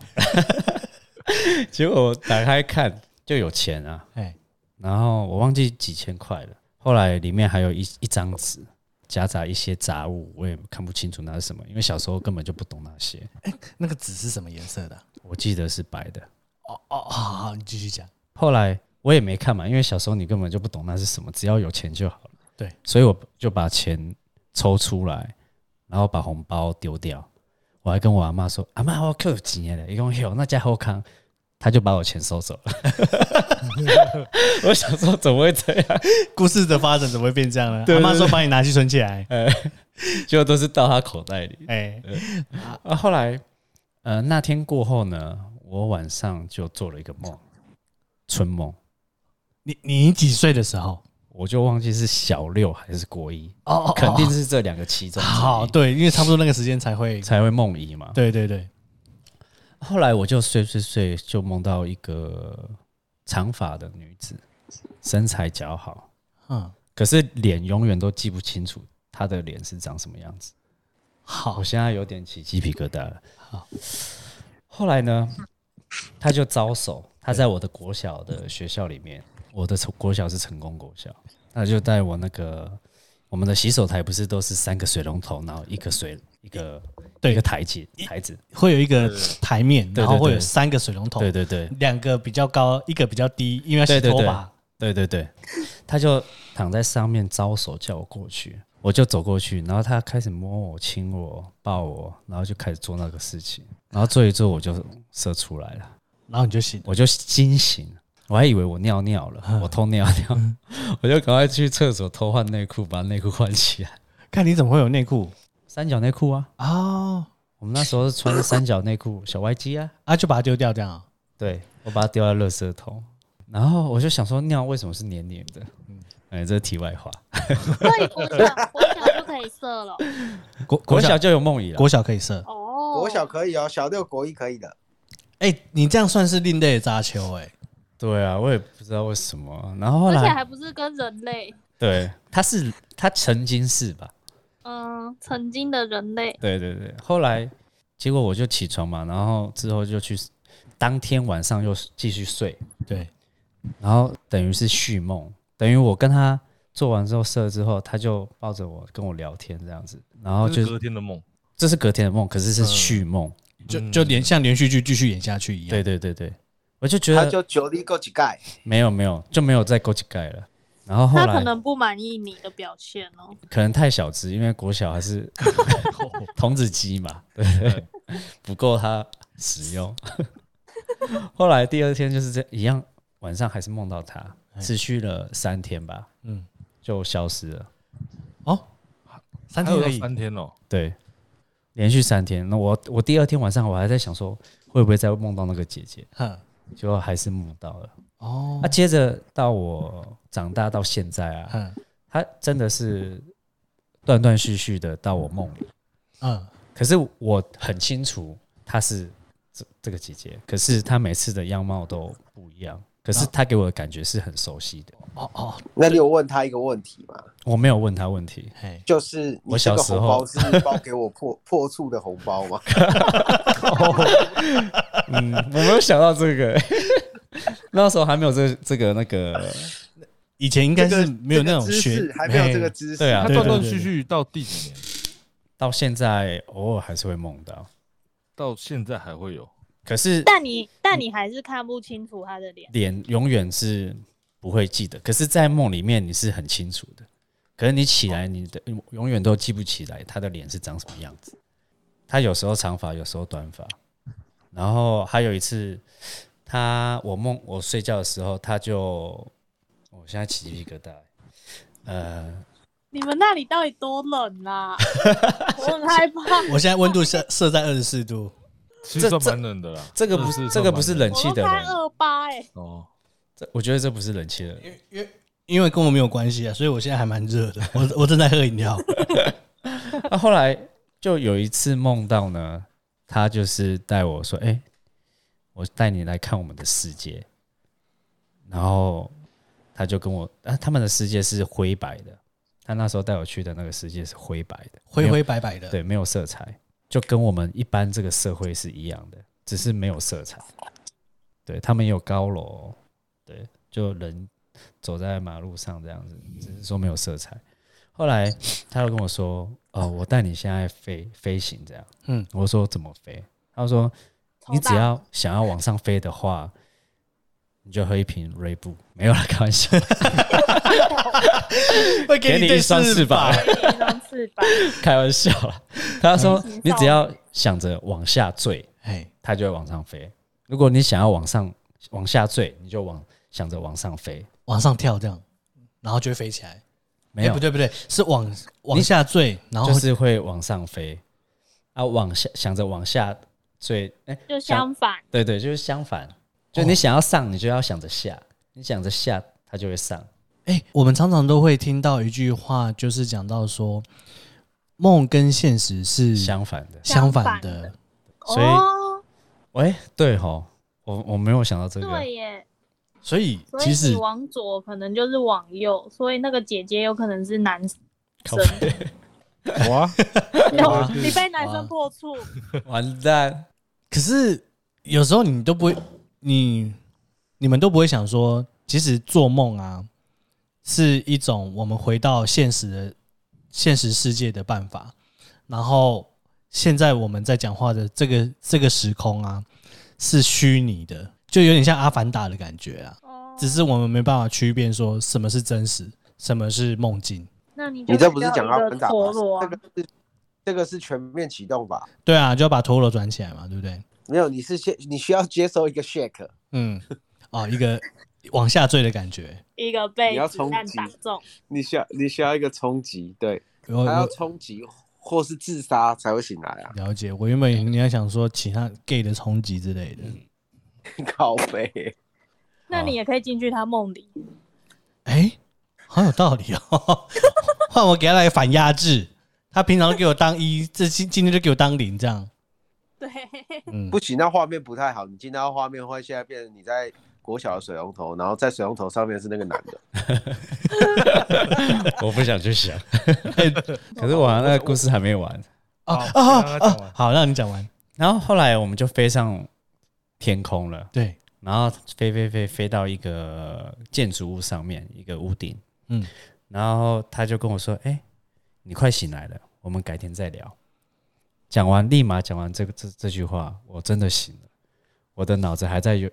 结果我打开看就有钱啊，哎，然后我忘记几千块了。后来里面还有一一张纸，夹杂一些杂物，我也看不清楚那是什么，因为小时候根本就不懂那些。哎，那个纸是什么颜色的？我记得是白的。哦哦，好好，你继续讲。后来我也没看嘛，因为小时候你根本就不懂那是什么，只要有钱就好了。对，所以我就把钱抽出来，然后把红包丢掉。我还跟我阿妈说：“阿妈，我可有钱了。”一共有那家好康，他就把我钱收走了。我想说，怎么会这样？故事的发展怎么会变这样呢？阿妈说：“把你拿去存起来。”哎，结果都是到他口袋里。哎，啊，后来，呃，那天过后呢，我晚上就做了一个梦，春梦。你你几岁的时候？我就忘记是小六还是国一哦，肯定是这两个其中。好，对，因为差不多那个时间才会才会梦遗嘛。对对对。后来我就睡睡睡，就梦到一个长发的女子，身材姣好，嗯，可是脸永远都记不清楚她的脸是长什么样子。好，我现在有点起鸡皮疙瘩了。好，后来呢，她就招手，她在我的国小的学校里面。我的国小是成功国小，那就带我那个我们的洗手台不是都是三个水龙头，然后一个水一个对一个台阶台子，会有一个台面，然后会有三个水龙头，对对对，两个比较高，一个比较低，因为要洗拖把，对。对对，他就躺在上面招手叫我过去，我就走过去，然后他开始摸我、亲我、抱我，然后就开始做那个事情，然后做一做我就射出来了，然后你就醒，我就惊醒。我还以为我尿尿了，我偷尿尿，我就赶快去厕所偷换内裤，把内裤换起来。看你怎么会有内裤？三角内裤啊！哦，我们那时候是穿三角内裤，小歪鸡啊，啊，就把它丢掉这样。对，我把它丢在垃圾桶，然后我就想说尿为什么是黏黏的？嗯，哎，这是题外话。所以国小国小就可以射了，国国小就有梦遗了，国小可以射哦，国小可以哦，小六国一可以的。哎，你这样算是另类的杂球哎。对啊，我也不知道为什么。然后后来，而且还不是跟人类。对，他是他曾经是吧？嗯，曾经的人类。对对对，后来结果我就起床嘛，然后之后就去，当天晚上又继续睡。对，然后等于是续梦，等于我跟他做完之后射之后，他就抱着我跟我聊天这样子，然后就隔天的梦，这是隔天的梦，可是是续梦，嗯、就就连像连续剧继续演下去一样。对对对对。我就觉得他就九力勾几盖，没有没有就没有再勾几盖了。然后后来他可能不满意你的表现哦，可能太小只，因为国小还是 童子鸡嘛，对 不对？不够他使用。后来第二天就是这一样，晚上还是梦到他，持续了三天吧，嗯，就消失了。哦，三天而已，三天哦，对，连续三天。那我我第二天晚上我还在想说。会不会再梦到那个姐姐？哼，结果还是梦到了。哦，那接着到我长大到现在啊，嗯，她真的是断断续续的到我梦里。嗯，可是我很清楚她是这这个姐姐，可是她每次的样貌都不一样。可是她给我的感觉是很熟悉的。哦哦，那你有问他一个问题吗？我没有问他问题。嘿，就是我小时候是包给我破破处的红包吗？嗯，我没有想到这个，那时候还没有这这个那个，以前应该是没有那种学，还没有这个知识。对啊，他断断续续到第几年？到现在偶尔还是会梦到，到现在还会有。可是，但你但你还是看不清楚他的脸，脸永远是不会记得。可是，在梦里面你是很清楚的。可是你起来，你的永远都记不起来他的脸是长什么样子。他有时候长发，有时候短发。然后还有一次，他我梦我睡觉的时候，他就我现在起鸡皮疙瘩。呃，你们那里到底多冷啊？我很害怕。我现在温度设设在二十四度，其实蛮冷的啦。这个不是这个不是冷气的，三二八哎。哦，这我觉得这不是冷气了，因因因为跟我没有关系啊，所以我现在还蛮热的。我我正在喝饮料。那后来就有一次梦到呢。他就是带我说：“哎、欸，我带你来看我们的世界。”然后他就跟我啊，他们的世界是灰白的。他那时候带我去的那个世界是灰白的，灰灰白白的，对，没有色彩，就跟我们一般这个社会是一样的，只是没有色彩。对他们也有高楼，对，就人走在马路上这样子，只是说没有色彩。后来他又跟我说：“哦，我带你现在飞飞行这样。”嗯，我说怎么飞？他说：“你只要想要往上飞的话。”你就喝一瓶瑞布，没有了，开玩笑。会给你一双翅膀，一双翅膀，开玩笑了。他说，你只要想着往下坠，哎，它就会往上飞。如果你想要往上往下坠，你就往想着往上飞，往上跳这样，然后就会飞起来。没有，不对不对，是往往下坠，然后就是会往上飞。啊，往下想着往下坠，哎，就相反。对对，就是相反。就你想要上，你就要想着下；你想着下，它就会上。哎，我们常常都会听到一句话，就是讲到说，梦跟现实是相反的，相反的。所以，喂，对吼，我我没有想到这个。对耶。所以，其实往左可能就是往右，所以那个姐姐有可能是男生。哇！你被男生破处，完蛋。可是有时候你都不会。你、你们都不会想说，其实做梦啊，是一种我们回到现实的现实世界的办法。然后现在我们在讲话的这个这个时空啊，是虚拟的，就有点像阿凡达的感觉啊。只是我们没办法区辨说什么是真实，什么是梦境。那你你这不是讲阿凡达吗？这个是这个是全面启动吧？对啊，就要把陀螺转起来嘛，对不对？没有，你是先你需要接受一个 shake，嗯，哦，一个往下坠的感觉，一个被你要冲击，你需要你需要一个冲击，对，还要冲击或是自杀才会醒来啊。了解，我原本你要想说其他 gay 的冲击之类的，靠背，那你也可以进去他梦里，哎，好有道理哦，换我给他来反压制，他平常给我当一，这今今天就给我当零，这样。对，不行，那画面不太好。你进到画面会现在变成你在国小的水龙头，然后在水龙头上面是那个男的。我不想去想，可是我那个故事还没完啊啊！好，让你讲完。然后后来我们就飞上天空了，对，然后飞飞飞飞到一个建筑物上面，一个屋顶，嗯，然后他就跟我说：“哎，你快醒来了，我们改天再聊。”讲完，立马讲完这个这这句话，我真的醒了。我的脑子还在有，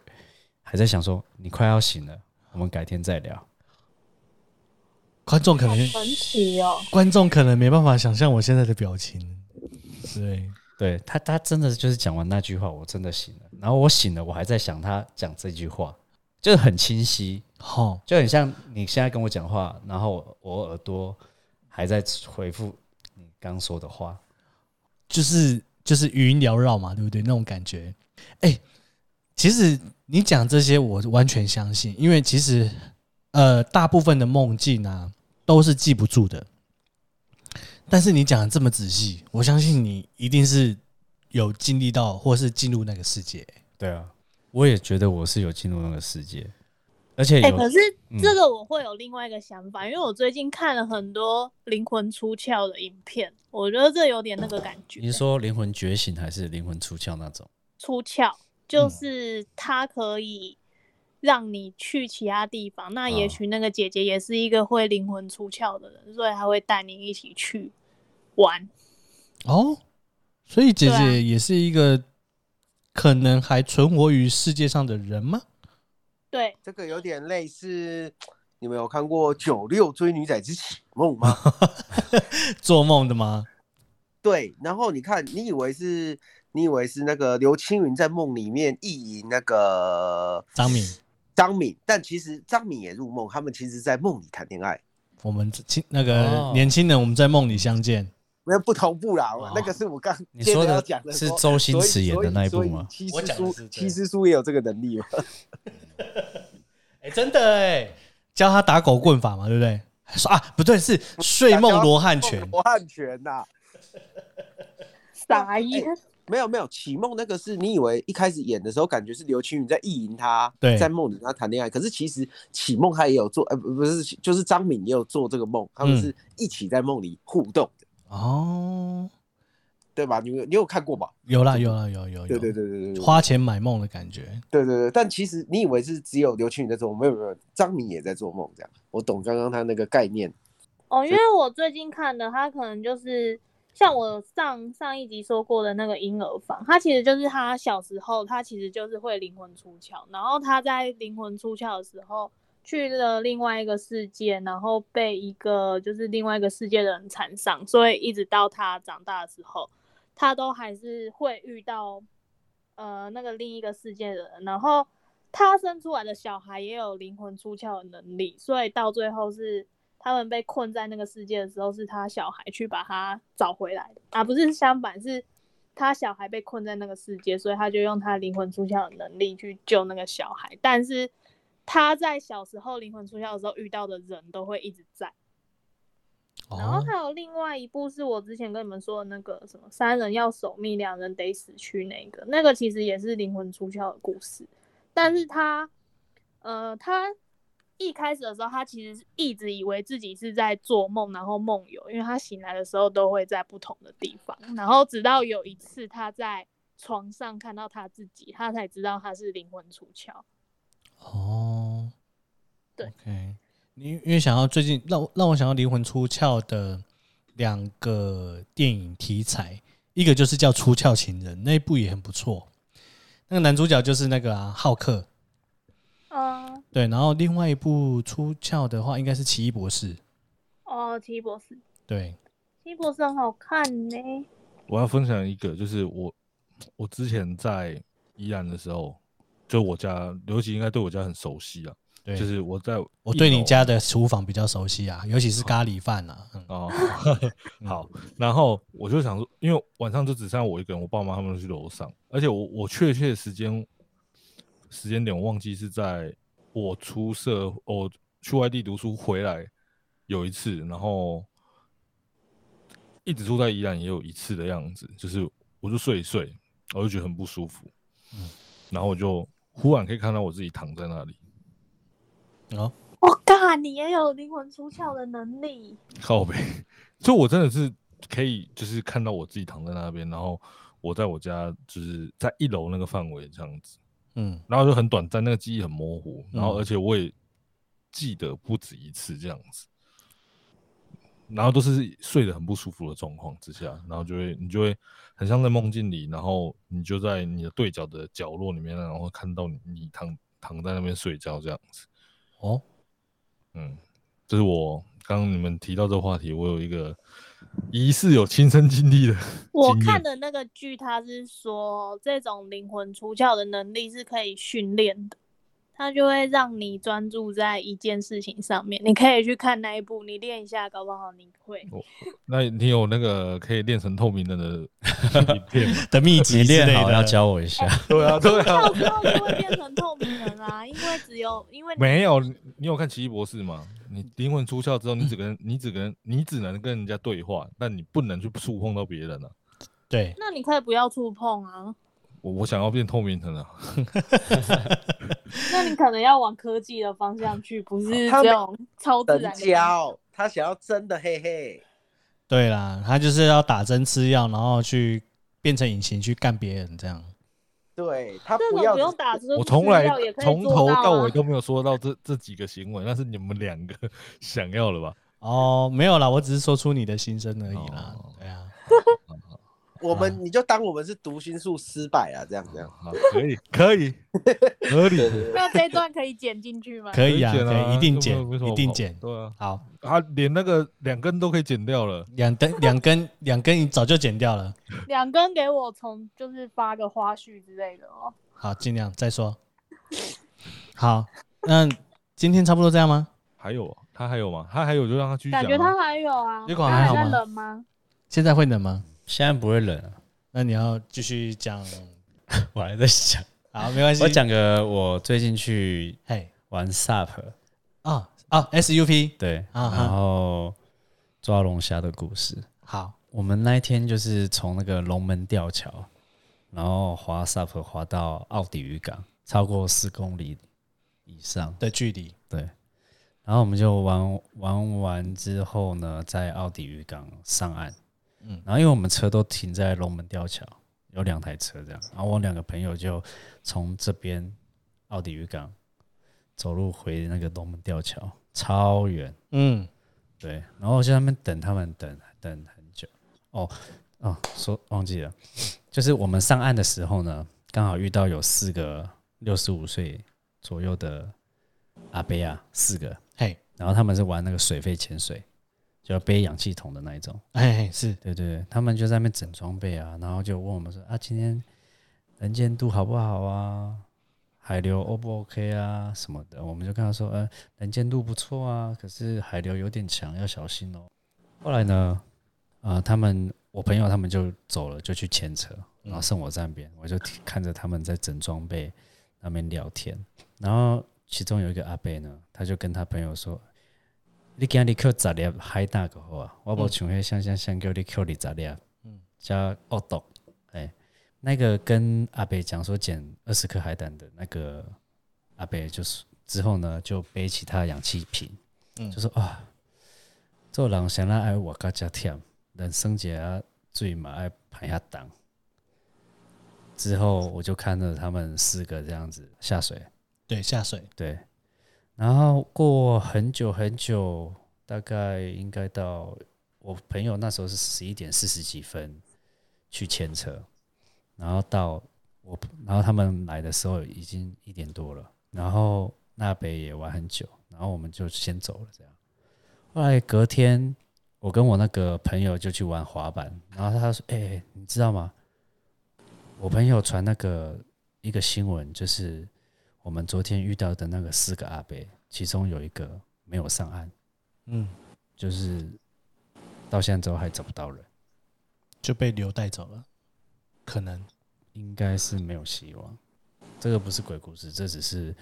还在想说，你快要醒了，我们改天再聊。观众可能神奇哦，观众可能没办法想象我现在的表情。对，对他，他真的就是讲完那句话，我真的醒了。然后我醒了，我还在想他讲这句话，就是很清晰，好，就很像你现在跟我讲话，然后我耳朵还在回复你刚说的话。就是就是余音缭绕嘛，对不对？那种感觉，哎、欸，其实你讲这些，我完全相信，因为其实呃，大部分的梦境啊都是记不住的。但是你讲的这么仔细，我相信你一定是有经历到，或是进入那个世界。对啊，我也觉得我是有进入那个世界。而且，哎、欸，可是这个我会有另外一个想法，嗯、因为我最近看了很多灵魂出窍的影片，我觉得这有点那个感觉。你是说灵魂觉醒还是灵魂出窍那种？出窍就是它可以让你去其他地方。嗯、那也许那个姐姐也是一个会灵魂出窍的人，所以她会带你一起去玩。哦，所以姐姐也是一个可能还存活于世界上的人吗？对，这个有点类似，你们有看过《九六追女仔之启梦》吗？做梦的吗？对，然后你看，你以为是，你以为是那个刘青云在梦里面意淫那个张敏，张敏，但其实张敏也入梦，他们其实在梦里谈恋爱。我们青那个年轻人，我们在梦里相见。没有不同步啦，哦、那个是我刚你说的讲的是周星驰演的那一部吗？七师叔，七师叔也有这个能力吗？哎、欸，真的哎，教他打狗棍法嘛，对不对？说啊，不对，是睡梦罗汉拳，罗汉拳呐，傻眼。没有没有，启梦那个是你以为一开始演的时候，感觉是刘青云在意淫他，对在梦里跟他谈恋爱。可是其实启梦他也有做，呃，不是，就是张敏也有做这个梦，他们是一起在梦里互动的。哦，对吧？你你有看过吧？有啦，有啦，有有有。对对对对对，花钱买梦的感觉。对对对，但其实你以为是只有刘青云在做梦，没有没有，张敏也在做梦。这样，我懂刚刚他那个概念。哦，因为我最近看的，他可能就是像我上上一集说过的那个婴儿房，他其实就是他小时候，他其实就是会灵魂出窍，然后他在灵魂出窍的时候。去了另外一个世界，然后被一个就是另外一个世界的人缠上，所以一直到他长大的时候，他都还是会遇到呃那个另一个世界的人，然后他生出来的小孩也有灵魂出窍的能力，所以到最后是他们被困在那个世界的时候，是他小孩去把他找回来的，啊、不是相反，是他小孩被困在那个世界，所以他就用他灵魂出窍的能力去救那个小孩，但是。他在小时候灵魂出窍的时候遇到的人都会一直在，然后还有另外一部是我之前跟你们说的那个什么三人要守密，两人得死去那个，那个其实也是灵魂出窍的故事，但是他，呃，他一开始的时候他其实一直以为自己是在做梦，然后梦游，因为他醒来的时候都会在不同的地方，然后直到有一次他在床上看到他自己，他才知道他是灵魂出窍。哦，对，OK，因因为想要最近让让我想要灵魂出窍的两个电影题材，一个就是叫《出窍情人》，那一部也很不错，那个男主角就是那个啊浩克，嗯，对，然后另外一部出窍的话，应该是《奇异博士》，哦，《奇异博士》，对，《奇异博士》很好看呢。我要分享一个，就是我我之前在宜兰的时候。就我家刘琦应该对我家很熟悉啊，对，就是我在我对你家的厨房比较熟悉啊，尤其是咖喱饭啊。哦，好，然后我就想说，因为晚上就只剩下我一个人，我爸妈他们都去楼上，而且我我确切的时间时间点我忘记是在我出社，我去外地读书回来有一次，然后一直住在宜兰也有一次的样子，就是我就睡一睡，我就觉得很不舒服，嗯，然后我就。忽然可以看到我自己躺在那里，哦，我靠，你也有灵魂出窍的能力，靠呗，就我真的是可以，就是看到我自己躺在那边，然后我在我家就是在一楼那个范围这样子，嗯，然后就很短暂，那个记忆很模糊，然后而且我也记得不止一次这样子。然后都是睡得很不舒服的状况之下，然后就会你就会很像在梦境里，然后你就在你的对角的角落里面，然后看到你，你躺躺在那边睡觉这样子。哦，嗯，这是我刚刚你们提到这个话题，我有一个疑似有亲身经历的。我看的那个剧，它是说这种灵魂出窍的能力是可以训练的。他就会让你专注在一件事情上面，你可以去看那一部，你练一下，搞不好你会。哦、那你有那个可以练成透明人的 的秘籍之类的，要教我一下。对啊，对啊。到时候就会变成透明人啊，因为只有因为没有你有看奇异博士吗？你灵魂出窍之后，你只跟你只跟你只能跟人家对话，但你不能去触碰到别人啊。对。那你可以不要触碰啊。我我想要变透明人啊。那你可能要往科技的方向去，不是这种超自然的。他想要真的嘿嘿。对啦，他就是要打针吃药，然后去变成隐形去干别人这样。对他不要不用打针，我从来从头到尾都没有说到这这几个行为，那是你们两个 想要了吧？哦，没有啦，我只是说出你的心声而已啦。哦、对啊。我们你就当我们是读心术失败啊，这样这样，好，可以可以合理。那这一段可以剪进去吗？可以啊，可以，一定剪，一定剪。对啊，好，啊，连那个两根都可以剪掉了，两根两根两根你早就剪掉了，两根给我从就是发个花絮之类的哦。好，尽量再说。好，那今天差不多这样吗？还有他还有吗？他还有就让他继续讲。感觉他还有啊，结果还好吗？冷吗？现在会冷吗？现在不会冷，那你要继续讲，我还在想。好，没关系。我讲个我最近去嘿玩 SUP 啊啊 SUP 对，啊然后抓龙虾的故事。好，我们那一天就是从那个龙门吊桥，然后滑 SUP 滑到奥底渔港，超过四公里以上的距离。对，然后我们就玩玩完之后呢，在奥底渔港上岸。嗯，然后因为我们车都停在龙门吊桥，有两台车这样，然后我两个朋友就从这边奥迪渔港走路回那个龙门吊桥，超远，嗯，对，然后我就在那边等他们等等很久，哦哦，说忘记了，就是我们上岸的时候呢，刚好遇到有四个六十五岁左右的阿伯啊，四个，嘿，然后他们是玩那个水肺潜水。就要背氧气筒的那一种，哎，是对对对，他们就在那边整装备啊，然后就问我们说啊，今天能见度好不好啊？海流 O 不 OK 啊？什么的，我们就跟他说，呃，能见度不错啊，可是海流有点强，要小心哦。后来呢，啊、呃，他们我朋友他们就走了，就去牵车，然后剩我在那边，我就看着他们在整装备那边聊天，然后其中有一个阿贝呢，他就跟他朋友说。你今日扣十粒海胆个好啊，我无像迄像像像叫你扣二十粒，嗯，加恶毒，哎，那个跟阿伯讲说捡二十颗海胆的那个阿伯，就是之后呢就背起他的氧气瓶，嗯，就说啊，做人先来爱活较加忝，人生节最嘛爱排下档。之后我就看着他们四个这样子下水，对，下水，对。然后过很久很久，大概应该到我朋友那时候是十一点四十几分去牵车，然后到我，然后他们来的时候已经一点多了，然后那边也玩很久，然后我们就先走了。这样，后来隔天我跟我那个朋友就去玩滑板，然后他说：“哎，你知道吗？我朋友传那个一个新闻，就是。”我们昨天遇到的那个四个阿伯，其中有一个没有上岸，嗯，就是到现在都还找不到人，就被流带走了，可能。应该是没有希望。这个不是鬼故事，这只是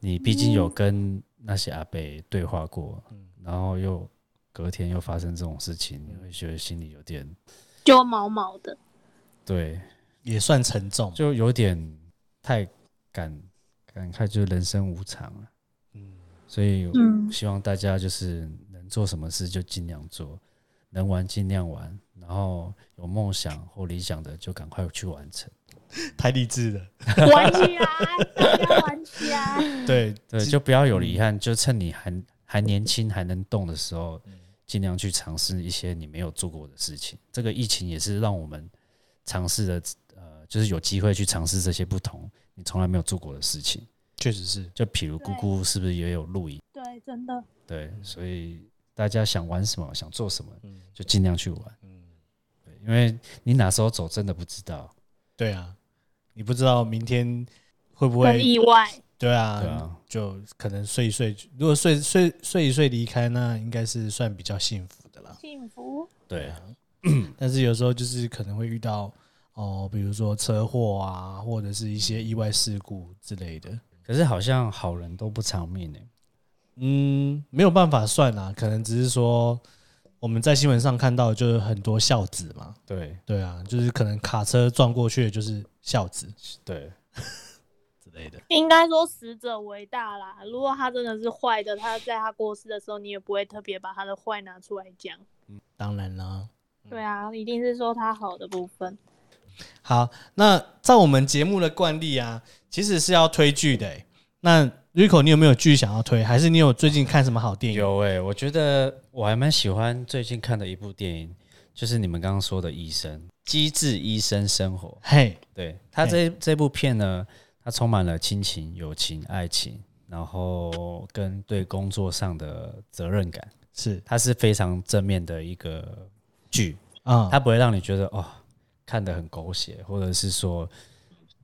你毕竟有跟那些阿伯对话过，嗯，然后又隔天又发生这种事情，你会觉得心里有点就毛毛的，对，也算沉重，就有点太感。感慨就是人生无常啊，嗯，所以希望大家就是能做什么事就尽量做，能玩尽量玩，然后有梦想或理想的就赶快去完成。太励志了，玩起来，大家玩起来。对 对，就不要有遗憾，就趁你还还年轻还能动的时候，尽量去尝试一些你没有做过的事情。这个疫情也是让我们尝试的，呃，就是有机会去尝试这些不同。你从来没有做过的事情，确实是。就譬如姑姑是不是也有露营？对，真的。对，所以大家想玩什么，想做什么，就尽量去玩。嗯，对，因为你哪时候走，真的不知道。对啊，你不知道明天会不会意外。对啊，对啊，就可能睡一睡。如果睡睡睡一睡离开，那应该是算比较幸福的了。幸福。对啊，但是有时候就是可能会遇到。哦，比如说车祸啊，或者是一些意外事故之类的。可是好像好人都不长命呢。嗯，没有办法算啊，可能只是说我们在新闻上看到就是很多孝子嘛。对对啊，就是可能卡车撞过去的就是孝子，对 之类的。应该说死者为大啦。如果他真的是坏的，他在他过世的时候，你也不会特别把他的坏拿出来讲。嗯，当然啦。对啊，一定是说他好的部分。好，那在我们节目的惯例啊，其实是要推剧的。那 Rico，你有没有剧想要推？还是你有最近看什么好电影？有哎，我觉得我还蛮喜欢最近看的一部电影，就是你们刚刚说的《医生机智医生生活》。嘿，对，他这这部片呢，它充满了亲情、友情、爱情，然后跟对工作上的责任感，是它是非常正面的一个剧啊，它不会让你觉得哦。看得很狗血，或者是说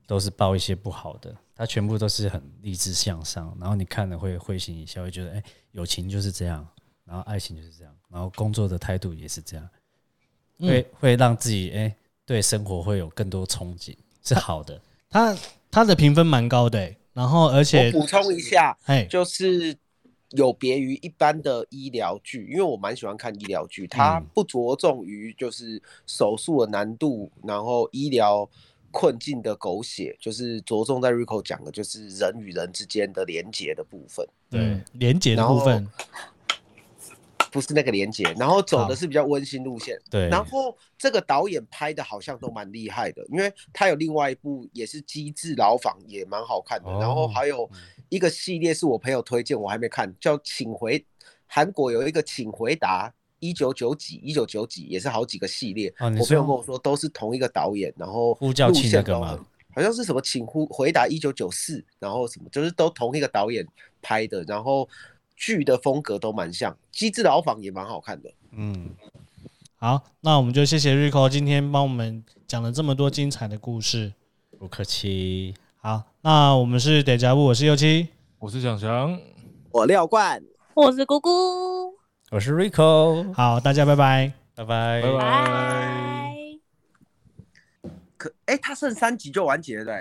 都是报一些不好的，它全部都是很励志向上，然后你看了会会心一笑，会觉得哎、欸，友情就是这样，然后爱情就是这样，然后工作的态度也是这样，会会让自己哎、欸、对生活会有更多憧憬，是好的。它它的评分蛮高的、欸，然后而且我补充一下，哎，就是。有别于一般的医疗剧，因为我蛮喜欢看医疗剧，它不着重于就是手术的难度，然后医疗困境的狗血，就是着重在 Rico 讲的，就是人与人之间的连结的部分。对，连结的部分。不是那个连结，然后走的是比较温馨路线。对，然后这个导演拍的好像都蛮厉害的，因为他有另外一部也是机智牢房，也蛮好看的。哦、然后还有一个系列是我朋友推荐，我还没看，叫《请回》，韩国有一个《请回答一九九几一九九几》，也是好几个系列。哦、我朋友跟我说都是同一个导演，然后呼叫庆那个吗好像是什么《请呼回答一九九四》，然后什么就是都同一个导演拍的，然后。剧的风格都蛮像，《机智牢房》也蛮好看的。嗯，好，那我们就谢谢 Rico 今天帮我们讲了这么多精彩的故事。不客气。好，那我们是 Deja Vu，我是右七，我是蒋翔，我廖冠，我是姑姑，我是 Rico。好，大家拜拜，拜拜，拜拜。可，哎、欸，他剩三集就完结了，对。